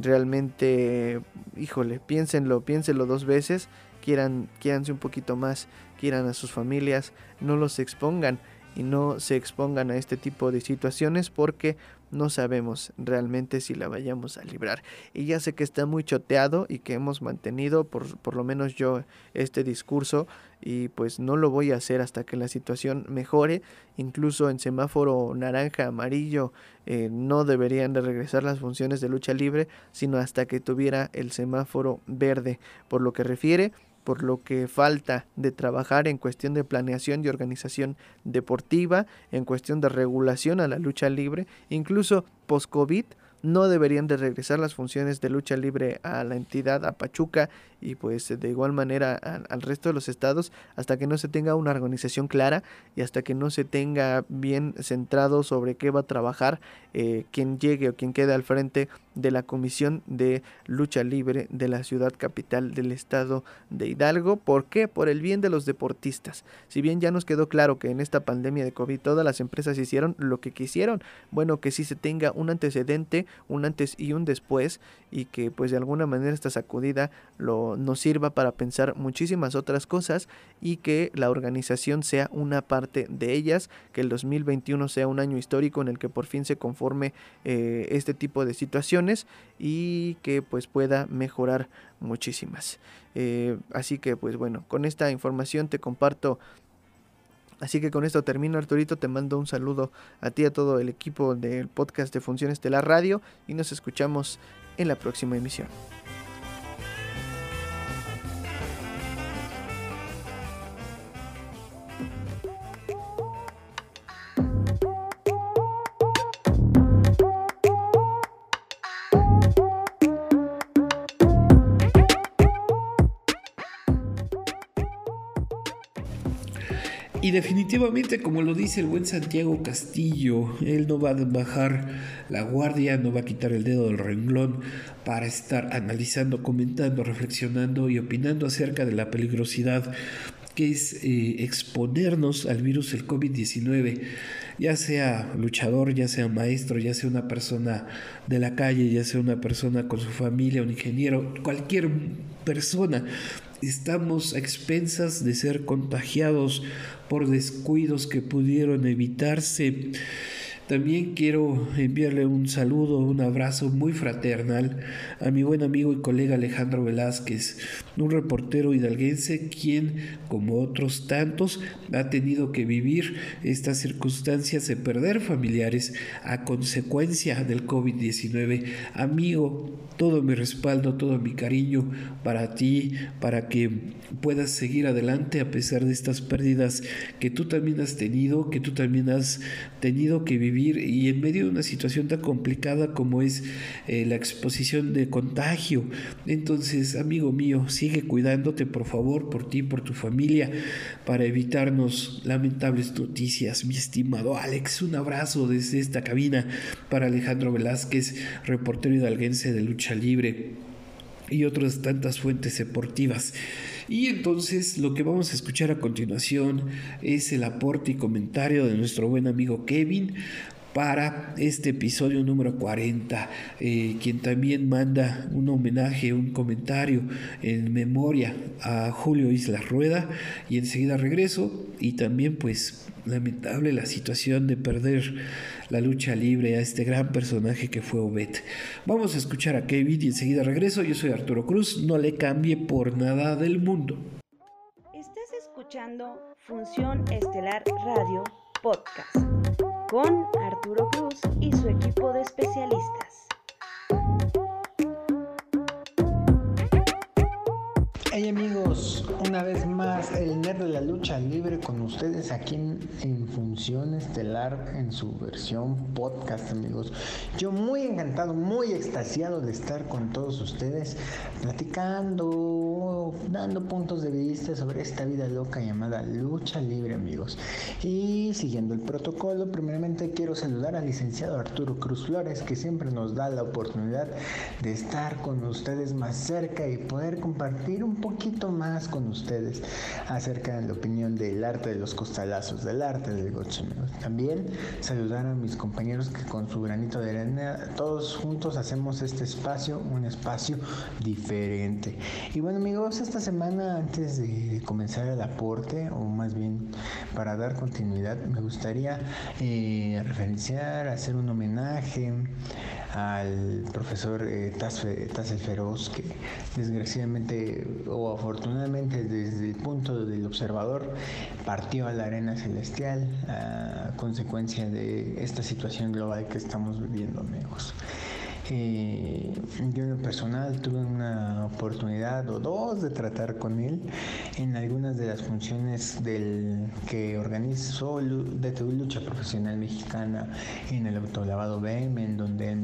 Realmente, híjole, piénsenlo, piénsenlo dos veces, quieran, quieranse un poquito más, quieran a sus familias, no los expongan y no se expongan a este tipo de situaciones porque no sabemos realmente si la vayamos a librar. Y ya sé que está muy choteado y que hemos mantenido, por, por, lo menos yo, este discurso y pues no lo voy a hacer hasta que la situación mejore. Incluso en semáforo naranja, amarillo, eh, no deberían de regresar las funciones de lucha libre, sino hasta que tuviera el semáforo verde. Por lo que refiere por lo que falta de trabajar en cuestión de planeación y organización deportiva, en cuestión de regulación a la lucha libre, incluso post-COVID, no deberían de regresar las funciones de lucha libre a la entidad, a Pachuca y pues de igual manera al, resto de los estados hasta que no se tenga una organización clara y hasta que no se tenga bien centrado sobre qué va a trabajar eh, quien llegue o quien quede al frente de la Comisión de Lucha Libre de la ciudad capital del estado de Hidalgo. ¿Por qué? Por el bien de los deportistas. Si bien ya nos quedó claro que en esta pandemia de COVID todas las empresas hicieron lo que quisieron, bueno, que sí se tenga un antecedente, un antes y un después y que pues de alguna manera esta sacudida lo nos sirva para pensar muchísimas otras cosas y que la organización sea una parte de ellas, que el 2021 sea un año histórico en el que por fin se conforme eh, este tipo de situaciones y que pues pueda mejorar muchísimas. Eh, así que pues bueno, con esta información te comparto Así que con esto termino, Arturito. Te mando un saludo a ti, a todo el equipo del podcast de Funciones de la Radio y nos escuchamos en la próxima emisión. Y definitivamente, como lo dice el buen Santiago Castillo, él no va a bajar la guardia, no va a quitar el dedo del renglón para estar analizando, comentando, reflexionando y opinando acerca de la peligrosidad que es eh, exponernos al virus del COVID-19, ya sea luchador, ya sea maestro, ya sea una persona de la calle, ya sea una persona con su familia, un ingeniero, cualquier persona. Estamos a expensas de ser contagiados por descuidos que pudieron evitarse. También quiero enviarle un saludo, un abrazo muy fraternal a mi buen amigo y colega Alejandro Velázquez, un reportero hidalguense quien, como otros tantos, ha tenido que vivir estas circunstancias de perder familiares a consecuencia del COVID-19. Amigo, todo mi respaldo, todo mi cariño para ti, para que puedas seguir adelante a pesar de estas pérdidas que tú también has tenido, que tú también has tenido que vivir y en medio de una situación tan complicada como es eh, la exposición de contagio. Entonces, amigo mío, sigue cuidándote por favor, por ti, por tu familia, para evitarnos lamentables noticias. Mi estimado Alex, un abrazo desde esta cabina para Alejandro Velázquez, reportero hidalguense de lucha libre y otras tantas fuentes deportivas. Y entonces lo que vamos a escuchar a continuación es el aporte y comentario de nuestro buen amigo Kevin para este episodio número 40, eh, quien también manda un homenaje, un comentario en memoria a Julio Isla Rueda. Y enseguida regreso. Y también pues lamentable la situación de perder la lucha libre a este gran personaje que fue Obed. Vamos a escuchar a Kevin y enseguida regreso. Yo soy Arturo Cruz, no le cambie por nada del mundo. Estás escuchando Función Estelar Radio Podcast con Arturo Cruz y su equipo de especialistas. Hey amigos, una vez más el nerd de la lucha libre con ustedes aquí en, Función Estelar en su versión podcast amigos. Yo muy encantado, muy extasiado de estar con todos ustedes platicando, dando puntos de vista sobre esta vida loca llamada lucha libre amigos. Y siguiendo el protocolo, primeramente quiero saludar al licenciado Arturo Cruz Flores que siempre nos da la oportunidad de estar con ustedes más cerca y poder compartir un poquito más con ustedes acerca de la opinión del arte de los costalazos, del arte del gocho. También saludar a mis compañeros que con su granito de arena todos juntos hacemos este espacio un espacio diferente. Y bueno amigos, esta semana antes de comenzar el aporte, o más bien para dar continuidad, me gustaría eh, referenciar, hacer un homenaje al profesor eh, Feroz, que desgraciadamente o afortunadamente desde el punto del observador partió a la arena celestial a consecuencia de esta situación global que estamos viviendo, amigos. Eh, yo en lo personal tuve una oportunidad o dos de tratar con él en algunas de las funciones del que organizó DTU Lucha Profesional Mexicana en el autolavado BM, en donde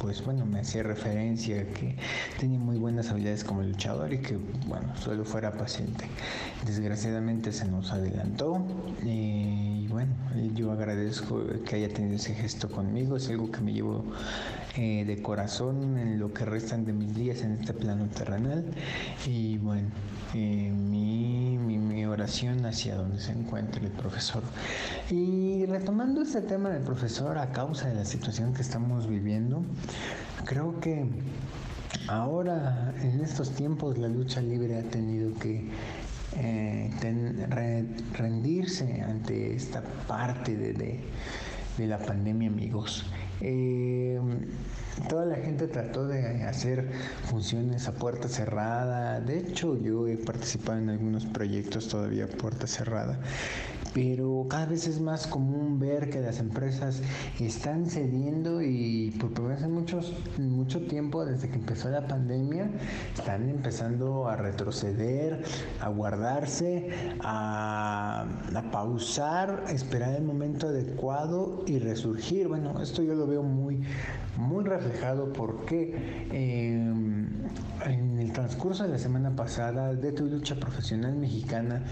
pues bueno, me hacía referencia que tenía muy buenas habilidades como luchador y que bueno, solo fuera paciente. Desgraciadamente se nos adelantó y bueno, yo agradezco que haya tenido ese gesto conmigo, es algo que me llevo eh, de corazón en lo que restan de mis días en este plano terrenal. Y bueno, eh, mi, mi, oración hacia donde se encuentre el profesor. Y retomando este tema del profesor a causa de la situación que estamos viviendo, creo que ahora en estos tiempos la lucha libre ha tenido que eh, rendirse ante esta parte de, de la pandemia, amigos. Eh, toda la gente trató de hacer funciones a puerta cerrada. De hecho, yo he participado en algunos proyectos todavía a puerta cerrada pero cada vez es más común ver que las empresas están cediendo y por primera vez muchos, mucho tiempo desde que empezó la pandemia están empezando a retroceder, a guardarse, a, pausar, esperar el momento adecuado y resurgir. Bueno, esto yo lo veo muy, muy reflejado porque em, en el transcurso de la semana pasada, de tu lucha profesional mexicana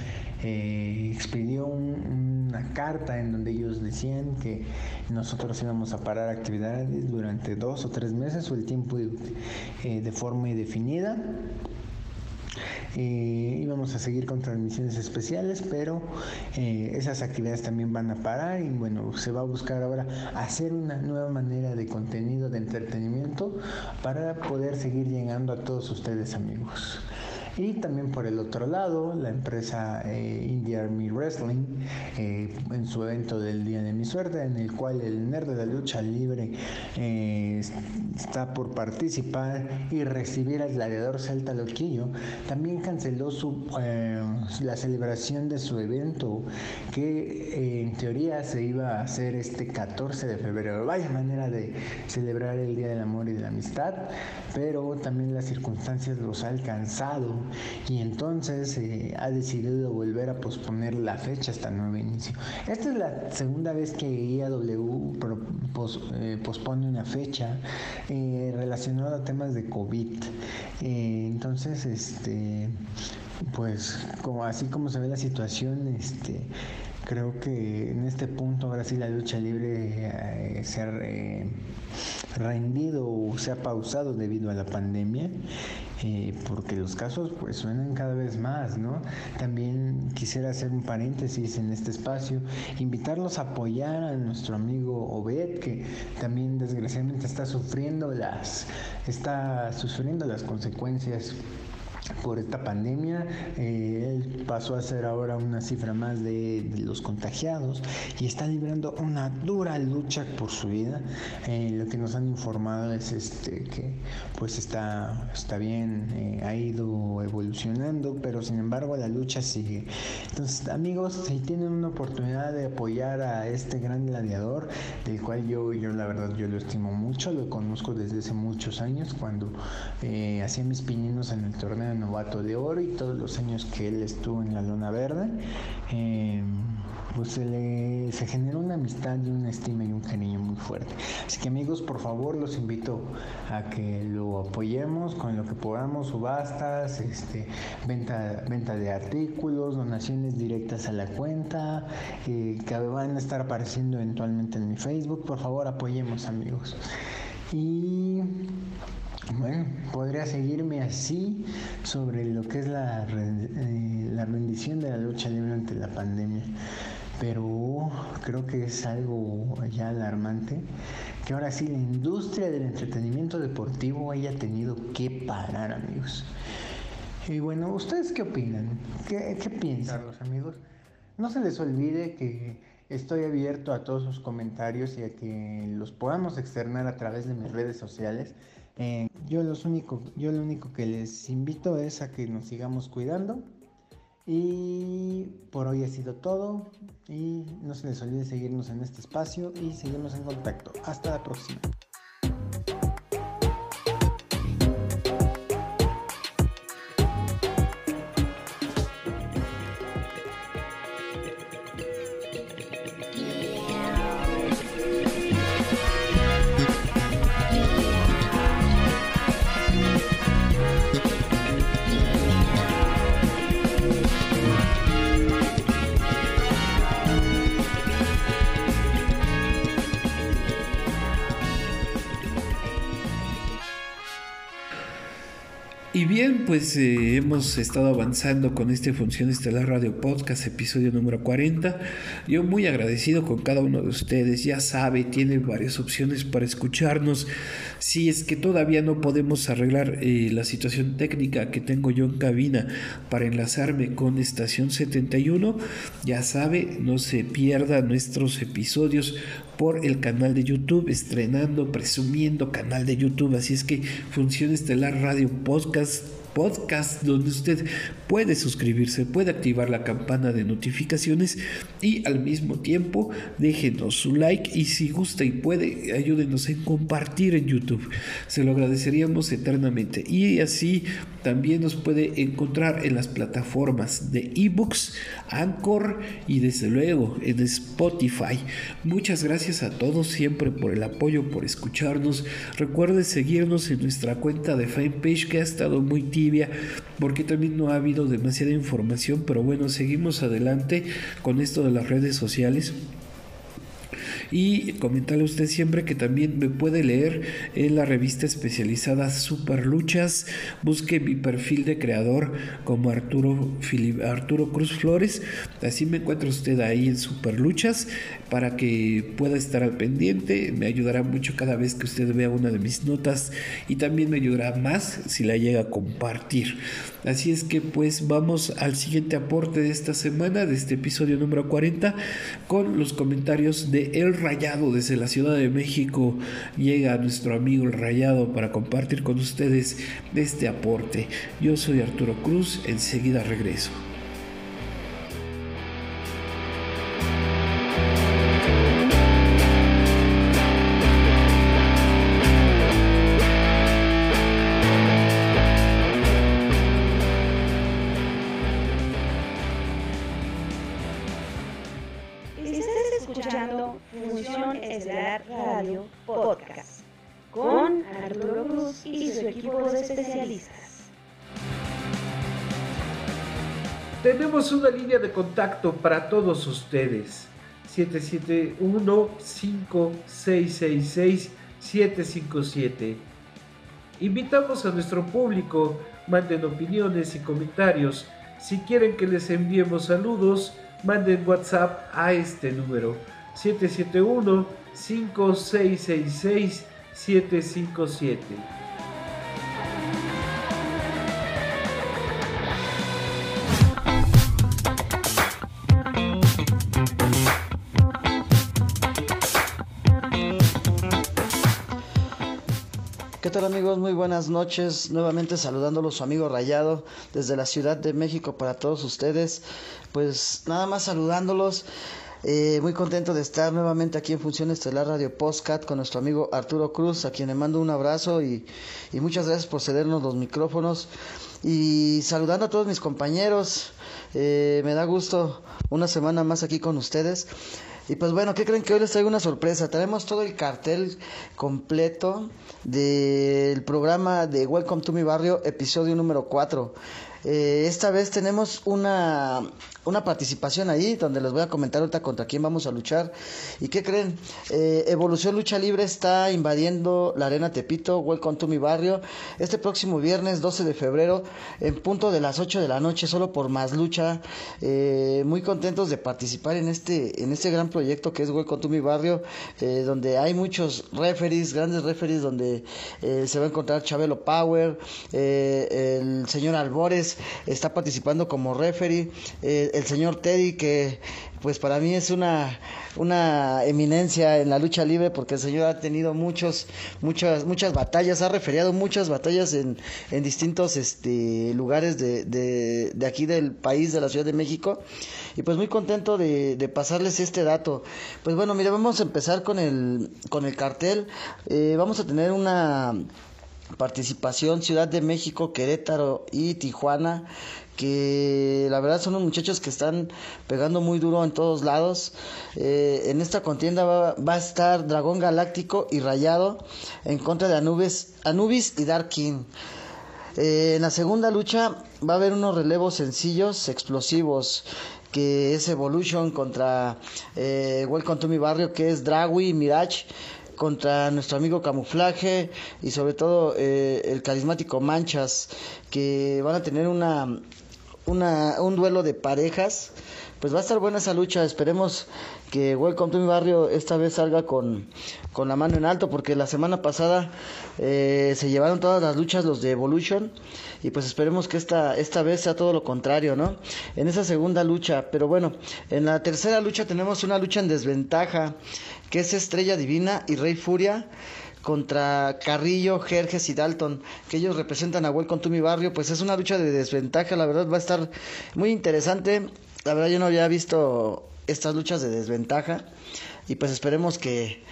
eh, expidió una carta en donde ellos decían que nosotros íbamos a parar actividades durante dos o tres meses o el tiempo eh, de forma indefinida. Eh, íbamos a seguir con transmisiones especiales, pero eh, esas actividades también van a parar y bueno, se va a buscar ahora hacer una nueva manera de contenido de entretenimiento para poder seguir llegando a todos ustedes amigos. Y también por el otro lado, la empresa eh, India Army Wrestling, eh, en su evento del Día de mi Suerte, en el cual el nerd de la lucha libre eh, está por participar y recibir al gladiador Celta Loquillo, también canceló su, la celebración de su evento, que en teoría se iba a hacer este 14 de febrero. Vaya manera de celebrar el Día del Amor y de la Amistad, pero también las circunstancias los ha alcanzado y entonces eh, ha decidido volver a posponer la fecha hasta nuevo inicio. Esta es la segunda vez que IAW eh, pospone una fecha eh, relacionada a temas de COVID. entonces, este, pues como así como se ve la situación, este creo que en este punto ahora sí la lucha libre se ha rendido o se ha pausado debido a la pandemia eh, porque los casos pues suenan cada vez más, ¿no? También quisiera hacer un paréntesis en este espacio, invitarlos a apoyar a nuestro amigo Obed, que también desgraciadamente está sufriendo las, está sufriendo las consecuencias por esta pandemia. Eh, pasó a ser ahora una cifra más de, los contagiados y está librando una dura lucha por su vida. Eh, lo que nos han informado es este que pues está, está bien, eh, ha ido evolucionando, pero sin embargo la lucha sigue. Entonces amigos, si tienen una oportunidad de apoyar a este gran gladiador, del cual yo, yo la verdad yo lo estimo mucho, lo conozco desde hace muchos años cuando hacía mis pininos en el torneo novato de oro y todos los años que él estuvo en la Luna Verde. Eh, pues se, le, se generó una amistad y una estima y un cariño muy fuerte. Así que amigos, por favor, los invito a que lo apoyemos con lo que podamos, subastas, este, venta, venta de artículos, donaciones directas a la cuenta, eh, que van a estar apareciendo eventualmente en mi Facebook. Por favor, apoyemos amigos. Y bueno, podría seguirme así sobre lo que es la, eh, la rendición de la lucha libre ante la pandemia pero creo que es algo ya alarmante que ahora sí la industria del entretenimiento deportivo haya tenido que parar, amigos. Y bueno, ¿ustedes qué opinan? ¿Qué, qué piensan los amigos? No se les olvide que estoy abierto a todos sus comentarios y a que los podamos externar a través de mis redes sociales. Eh, yo, único, yo lo único que les invito es a que nos sigamos cuidando y por hoy ha sido todo. Y no se les olvide seguirnos en este espacio y seguirnos en contacto. Hasta la próxima. Pues eh, hemos estado avanzando con este Función Estelar Radio Podcast, episodio número 40. Yo muy agradecido con cada uno de ustedes. Ya sabe, tiene varias opciones para escucharnos. Si es que todavía no podemos arreglar eh, la situación técnica que tengo yo en cabina para enlazarme con Estación 71, ya sabe, no se pierda nuestros episodios por el canal de YouTube, estrenando, presumiendo canal de YouTube. Así es que Función Estelar Radio Podcast podcast donde usted puede suscribirse, puede activar la campana de notificaciones y al mismo tiempo déjenos su like y si gusta y puede ayúdenos en compartir en YouTube. Se lo agradeceríamos eternamente. Y así también nos puede encontrar en las plataformas de ebooks, Anchor y desde luego en Spotify. Muchas gracias a todos siempre por el apoyo, por escucharnos. Recuerde seguirnos en nuestra cuenta de fanpage que ha estado muy tibia porque también no ha habido demasiada información, pero bueno, seguimos adelante con esto de las redes sociales. Y comentarle a usted siempre que también me puede leer en la revista especializada Super Luchas. Busque mi perfil de creador como Arturo, Arturo Cruz Flores. Así me encuentra usted ahí en Super Luchas para que pueda estar al pendiente. Me ayudará mucho cada vez que usted vea una de mis notas y también me ayudará más si la llega a compartir. Así es que pues vamos al siguiente aporte de esta semana, de este episodio número 40, con los comentarios de El Rayado desde la Ciudad de México. Llega nuestro amigo El Rayado para compartir con ustedes este aporte. Yo soy Arturo Cruz, enseguida regreso. Una línea de contacto para todos ustedes. 771-5666-757. Invitamos a nuestro público, manden opiniones y comentarios. Si quieren que les enviemos saludos, manden WhatsApp a este número 771 5666 757. ¿Qué amigos? Muy buenas noches. Nuevamente saludándolos su amigo Rayado desde la Ciudad de México para todos ustedes. Pues nada más saludándolos. Eh, muy contento de estar nuevamente aquí en Función Estelar Radio Postcat con nuestro amigo Arturo Cruz, a quien le mando un abrazo y, y muchas gracias por cedernos los micrófonos. y saludando a todos mis compañeros. Eh, me da gusto una semana más aquí con ustedes. Y pues bueno, ¿qué creen que hoy les traigo una sorpresa? Tenemos todo el cartel completo del programa de Welcome to mi barrio, episodio número 4. Eh, esta vez tenemos una, una participación ahí donde les voy a comentar ahorita contra quién vamos a luchar. ¿Y qué creen? Eh, Evolución Lucha Libre está invadiendo la Arena Tepito, Welcome to mi barrio, este próximo viernes 12 de febrero en punto de las 8 de la noche, solo por más lucha. Eh, muy contentos de participar en este, en este gran proyecto que es Welcome to mi barrio, donde hay muchos referees, grandes referees, donde se va a encontrar Chabelo Power, el señor Albores, está participando como referee, eh, el señor Teddy que pues para mí es una, una eminencia en la lucha libre porque el señor ha tenido muchos, muchas, muchas batallas, ha referiado muchas batallas en, en distintos este, lugares de, de, aquí del país, de la Ciudad de México. Y pues muy contento de, pasarles este dato. Pues bueno, mire, vamos a empezar con el, con el cartel. Eh, vamos a tener una participación Ciudad de México, Querétaro y Tijuana, que la verdad son unos muchachos que están pegando muy duro en todos lados. Eh, en esta contienda va, a estar Dragón Galáctico y Rayado en contra de Anubis, Anubis y Dark King. Eh, en la segunda lucha va a haber unos relevos sencillos, explosivos, que es Evolution contra eh, Welcome to mi barrio, que es Dragui y Mirage contra nuestro amigo Camuflaje y sobre todo eh, el carismático Manchas, que van a tener una, una, un duelo de parejas. Pues va a estar buena esa lucha, esperemos que Welcome to mi barrio esta vez salga con, con la mano en alto, porque la semana pasada eh, se llevaron todas las luchas los de Evolution, y pues esperemos que esta, esta vez sea todo lo contrario, ¿no? En esa segunda lucha, pero bueno, en la tercera lucha tenemos una lucha en desventaja, que es Estrella Divina y Rey Furia contra Carrillo, Jerjes y Dalton, que ellos representan a Welcome to barrio, pues es una lucha de desventaja, la verdad va a estar muy interesante. La verdad yo no había visto estas luchas de desventaja y pues esperemos que,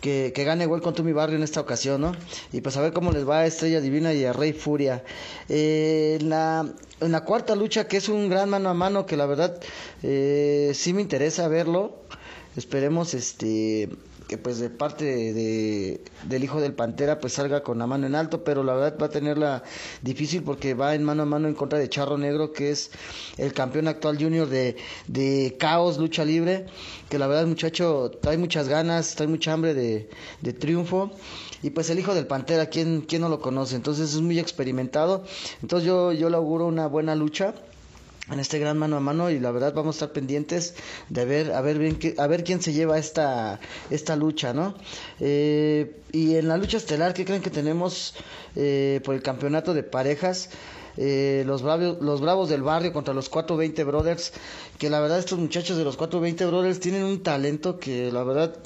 que, gane Welcome to barrio en esta ocasión, ¿no? Y pues a ver cómo les va a Estrella Divina y a Rey Furia. Eh, en, la, en la cuarta lucha, que es un gran mano a mano, que la verdad eh, sí me interesa verlo Esperemos este que pues de parte de, del hijo del Pantera pues salga con la mano en alto, pero la verdad va a tenerla difícil porque va en mano a mano en contra de Charro Negro, que es el campeón actual junior de, de Caos Lucha Libre, que la verdad muchacho trae muchas ganas, trae mucha hambre de, de triunfo. Y pues el hijo del Pantera, ¿quién, ¿quién no lo conoce? Entonces es muy experimentado. Entonces yo, yo le auguro una buena lucha en este gran mano a mano y la verdad vamos a estar pendientes de ver a ver bien a ver quién se lleva esta esta lucha no eh, y en la lucha estelar qué creen que tenemos eh, por el campeonato de parejas eh, los, bravos, los bravos del barrio contra los 420 brothers que la verdad estos muchachos de los 420 brothers tienen un talento que la verdad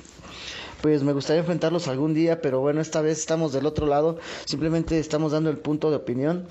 pues me gustaría enfrentarlos algún día, pero bueno, esta vez estamos del otro lado, simplemente estamos dando el punto de opinión.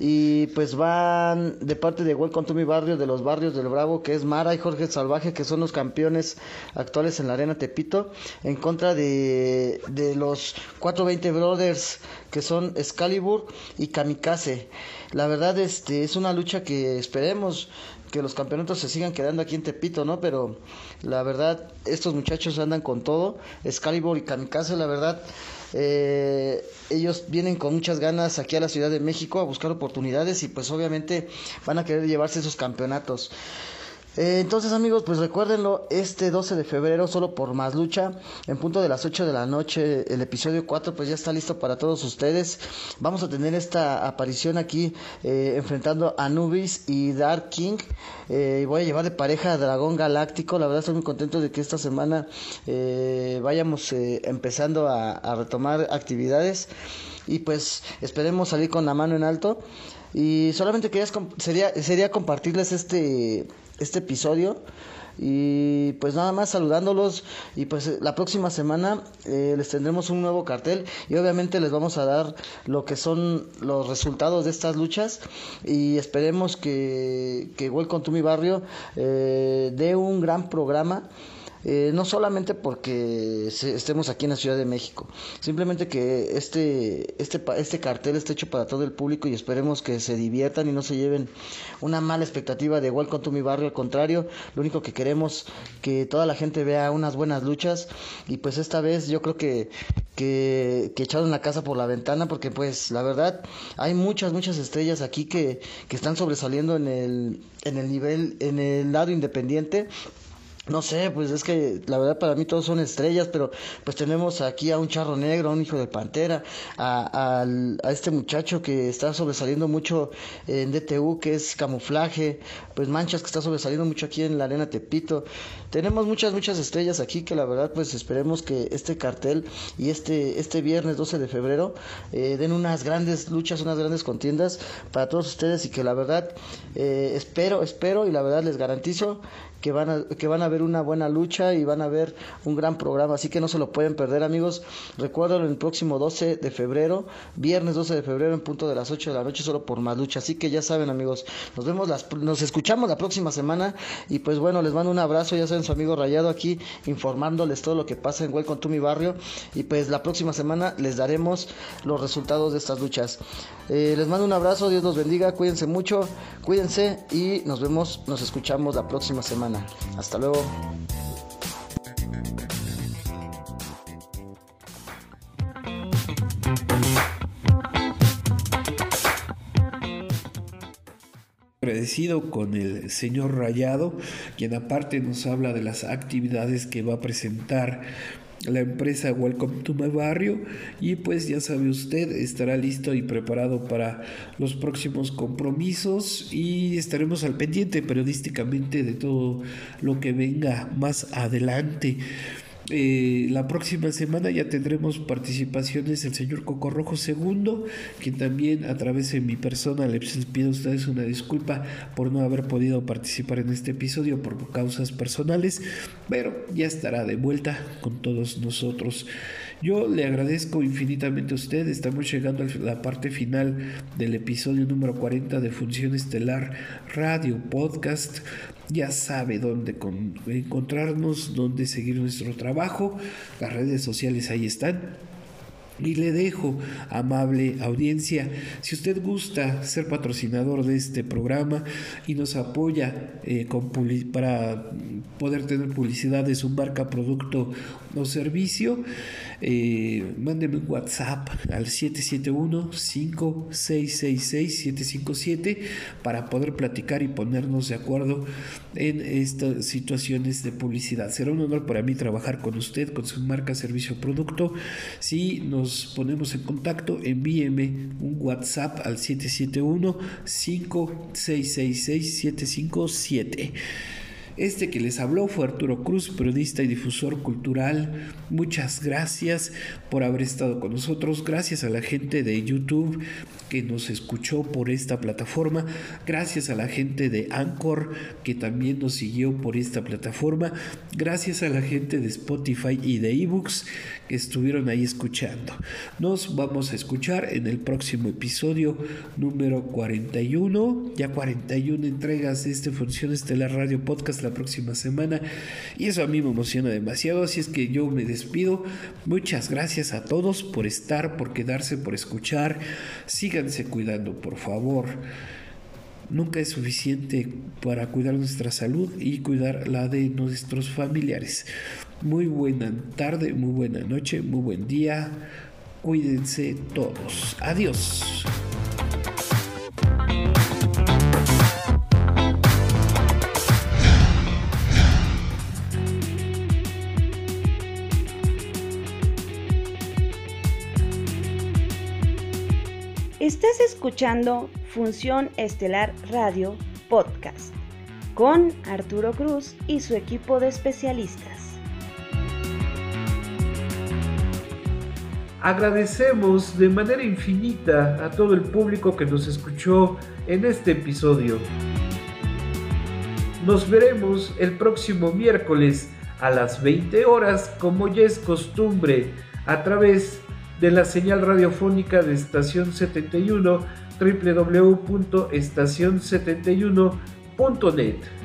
Y pues van de parte de Welcome to mi barrio, de los barrios del Bravo, que es Mara y Jorge Salvaje, que son los campeones actuales en la Arena Tepito, en contra de, de los 420 Brothers, que son Excalibur y Kamikaze. La verdad, este es una lucha que esperemos que los campeonatos se sigan quedando aquí en Tepito, ¿no? Pero la verdad, estos muchachos andan con todo. Excalibur y Kamikaze, la verdad, eh, ellos vienen con muchas ganas aquí a la Ciudad de México a buscar oportunidades y pues obviamente van a querer llevarse esos campeonatos. Eh, entonces amigos, pues recuérdenlo, este 12 de febrero, solo por más lucha, en punto de las 8 de la noche, el episodio 4 pues ya está listo para todos ustedes. Vamos a tener esta aparición aquí eh, enfrentando a Nubis y Dark King. Eh, voy a llevar de pareja a Dragón Galáctico. La verdad estoy muy contento de que esta semana vayamos empezando a, a retomar actividades y pues esperemos salir con la mano en alto. Y solamente quería, sería, sería compartirles este este episodio. Y pues nada más saludándolos. Y pues la próxima semana eh, les tendremos un nuevo cartel. Y obviamente les vamos a dar lo que son los resultados de estas luchas. Y esperemos que, que Welcome to mi barrio eh, dé un gran programa eh, no solamente porque estemos aquí en la Ciudad de México, simplemente que este, este, este cartel está hecho para todo el público y esperemos que se diviertan y no se lleven una mala expectativa de Welcome to mi barrio, al contrario, lo único que queremos que toda la gente vea unas buenas luchas y pues esta vez yo creo que, que, que echaron la casa por la ventana porque pues la verdad hay muchas, muchas estrellas aquí que, que están sobresaliendo en el, en el nivel, en el lado independiente no sé, pues es que la verdad para mí todos son estrellas, pero pues tenemos aquí a un charro negro, a un hijo de pantera, a, a, este muchacho que está sobresaliendo mucho en DTU, que es camuflaje, pues Manchas que está sobresaliendo mucho aquí en la arena Tepito. Tenemos muchas, muchas estrellas aquí que la verdad pues esperemos que este cartel y este, este viernes 12 de febrero eh, den unas grandes luchas, unas grandes contiendas para todos ustedes y que la verdad eh, espero, espero y la verdad les garantizo que van, a, que van a ver una buena lucha y van a ver un gran programa, así que no se lo pueden perder amigos. Recuerden el próximo 12 de febrero, viernes 12 de febrero en punto de las 8 de la noche solo por más lucha, así que ya saben amigos, nos vemos las, nos escuchamos la próxima semana y pues bueno, les mando un abrazo, ya saben su amigo Rayado aquí informándoles todo lo que pasa en Welcome to mi barrio y pues la próxima semana les daremos los resultados de estas luchas. Eh, les mando un abrazo, Dios los bendiga, cuídense mucho, cuídense y nos vemos, nos escuchamos la próxima semana. Hasta luego. agradecido con el señor Rayado, quien aparte nos habla de las actividades que va a presentar la empresa Welcome to My Barrio y pues ya sabe usted estará listo y preparado para los próximos compromisos y estaremos al pendiente periodísticamente de todo lo que venga más adelante. Eh, la próxima semana ya tendremos participaciones del señor Coco Rojo II, que también a través de mi persona les pido a ustedes una disculpa por no haber podido participar en este episodio por causas personales, pero ya estará de vuelta con todos nosotros. Yo le agradezco infinitamente a usted. Estamos llegando a la parte final del episodio número 40 de Función Estelar Radio Podcast. Ya sabe dónde encontrarnos, dónde seguir nuestro trabajo. Las redes sociales ahí están. Y le dejo, amable audiencia, si usted gusta ser patrocinador de este programa y nos apoya eh, con para poder tener publicidad de su marca, producto o servicio, eh, mándeme un WhatsApp al 771-5666-757 para poder platicar y ponernos de acuerdo en estas situaciones de publicidad. Será un honor para mí trabajar con usted, con su marca, servicio o producto. Si nos ponemos en contacto, envíeme un WhatsApp al 771-5666-757. Este que les habló fue Arturo Cruz, periodista y difusor cultural. Muchas gracias por haber estado con nosotros. Gracias a la gente de YouTube que nos escuchó por esta plataforma. Gracias a la gente de Anchor que también nos siguió por esta plataforma. Gracias a la gente de Spotify y de eBooks que estuvieron ahí escuchando. Nos vamos a escuchar en el próximo episodio número 41. Ya 41 entregas de este Función Estelar Radio Podcast la próxima semana. Y eso a mí me emociona demasiado. Así es que yo me despido. Muchas gracias a todos por estar, por quedarse, por escuchar. Síganse cuidando, por favor. Nunca es suficiente para cuidar nuestra salud y cuidar la de nuestros familiares. Muy buena tarde, muy buena noche, muy buen día. Cuídense todos. Adiós. Estás escuchando Función Estelar Radio Podcast con Arturo Cruz y su equipo de especialistas. Agradecemos de manera infinita a todo el público que nos escuchó en este episodio. Nos veremos el próximo miércoles a las 20 horas como ya es costumbre a través de de la señal radiofónica de Estación 71 www.estacion71.net.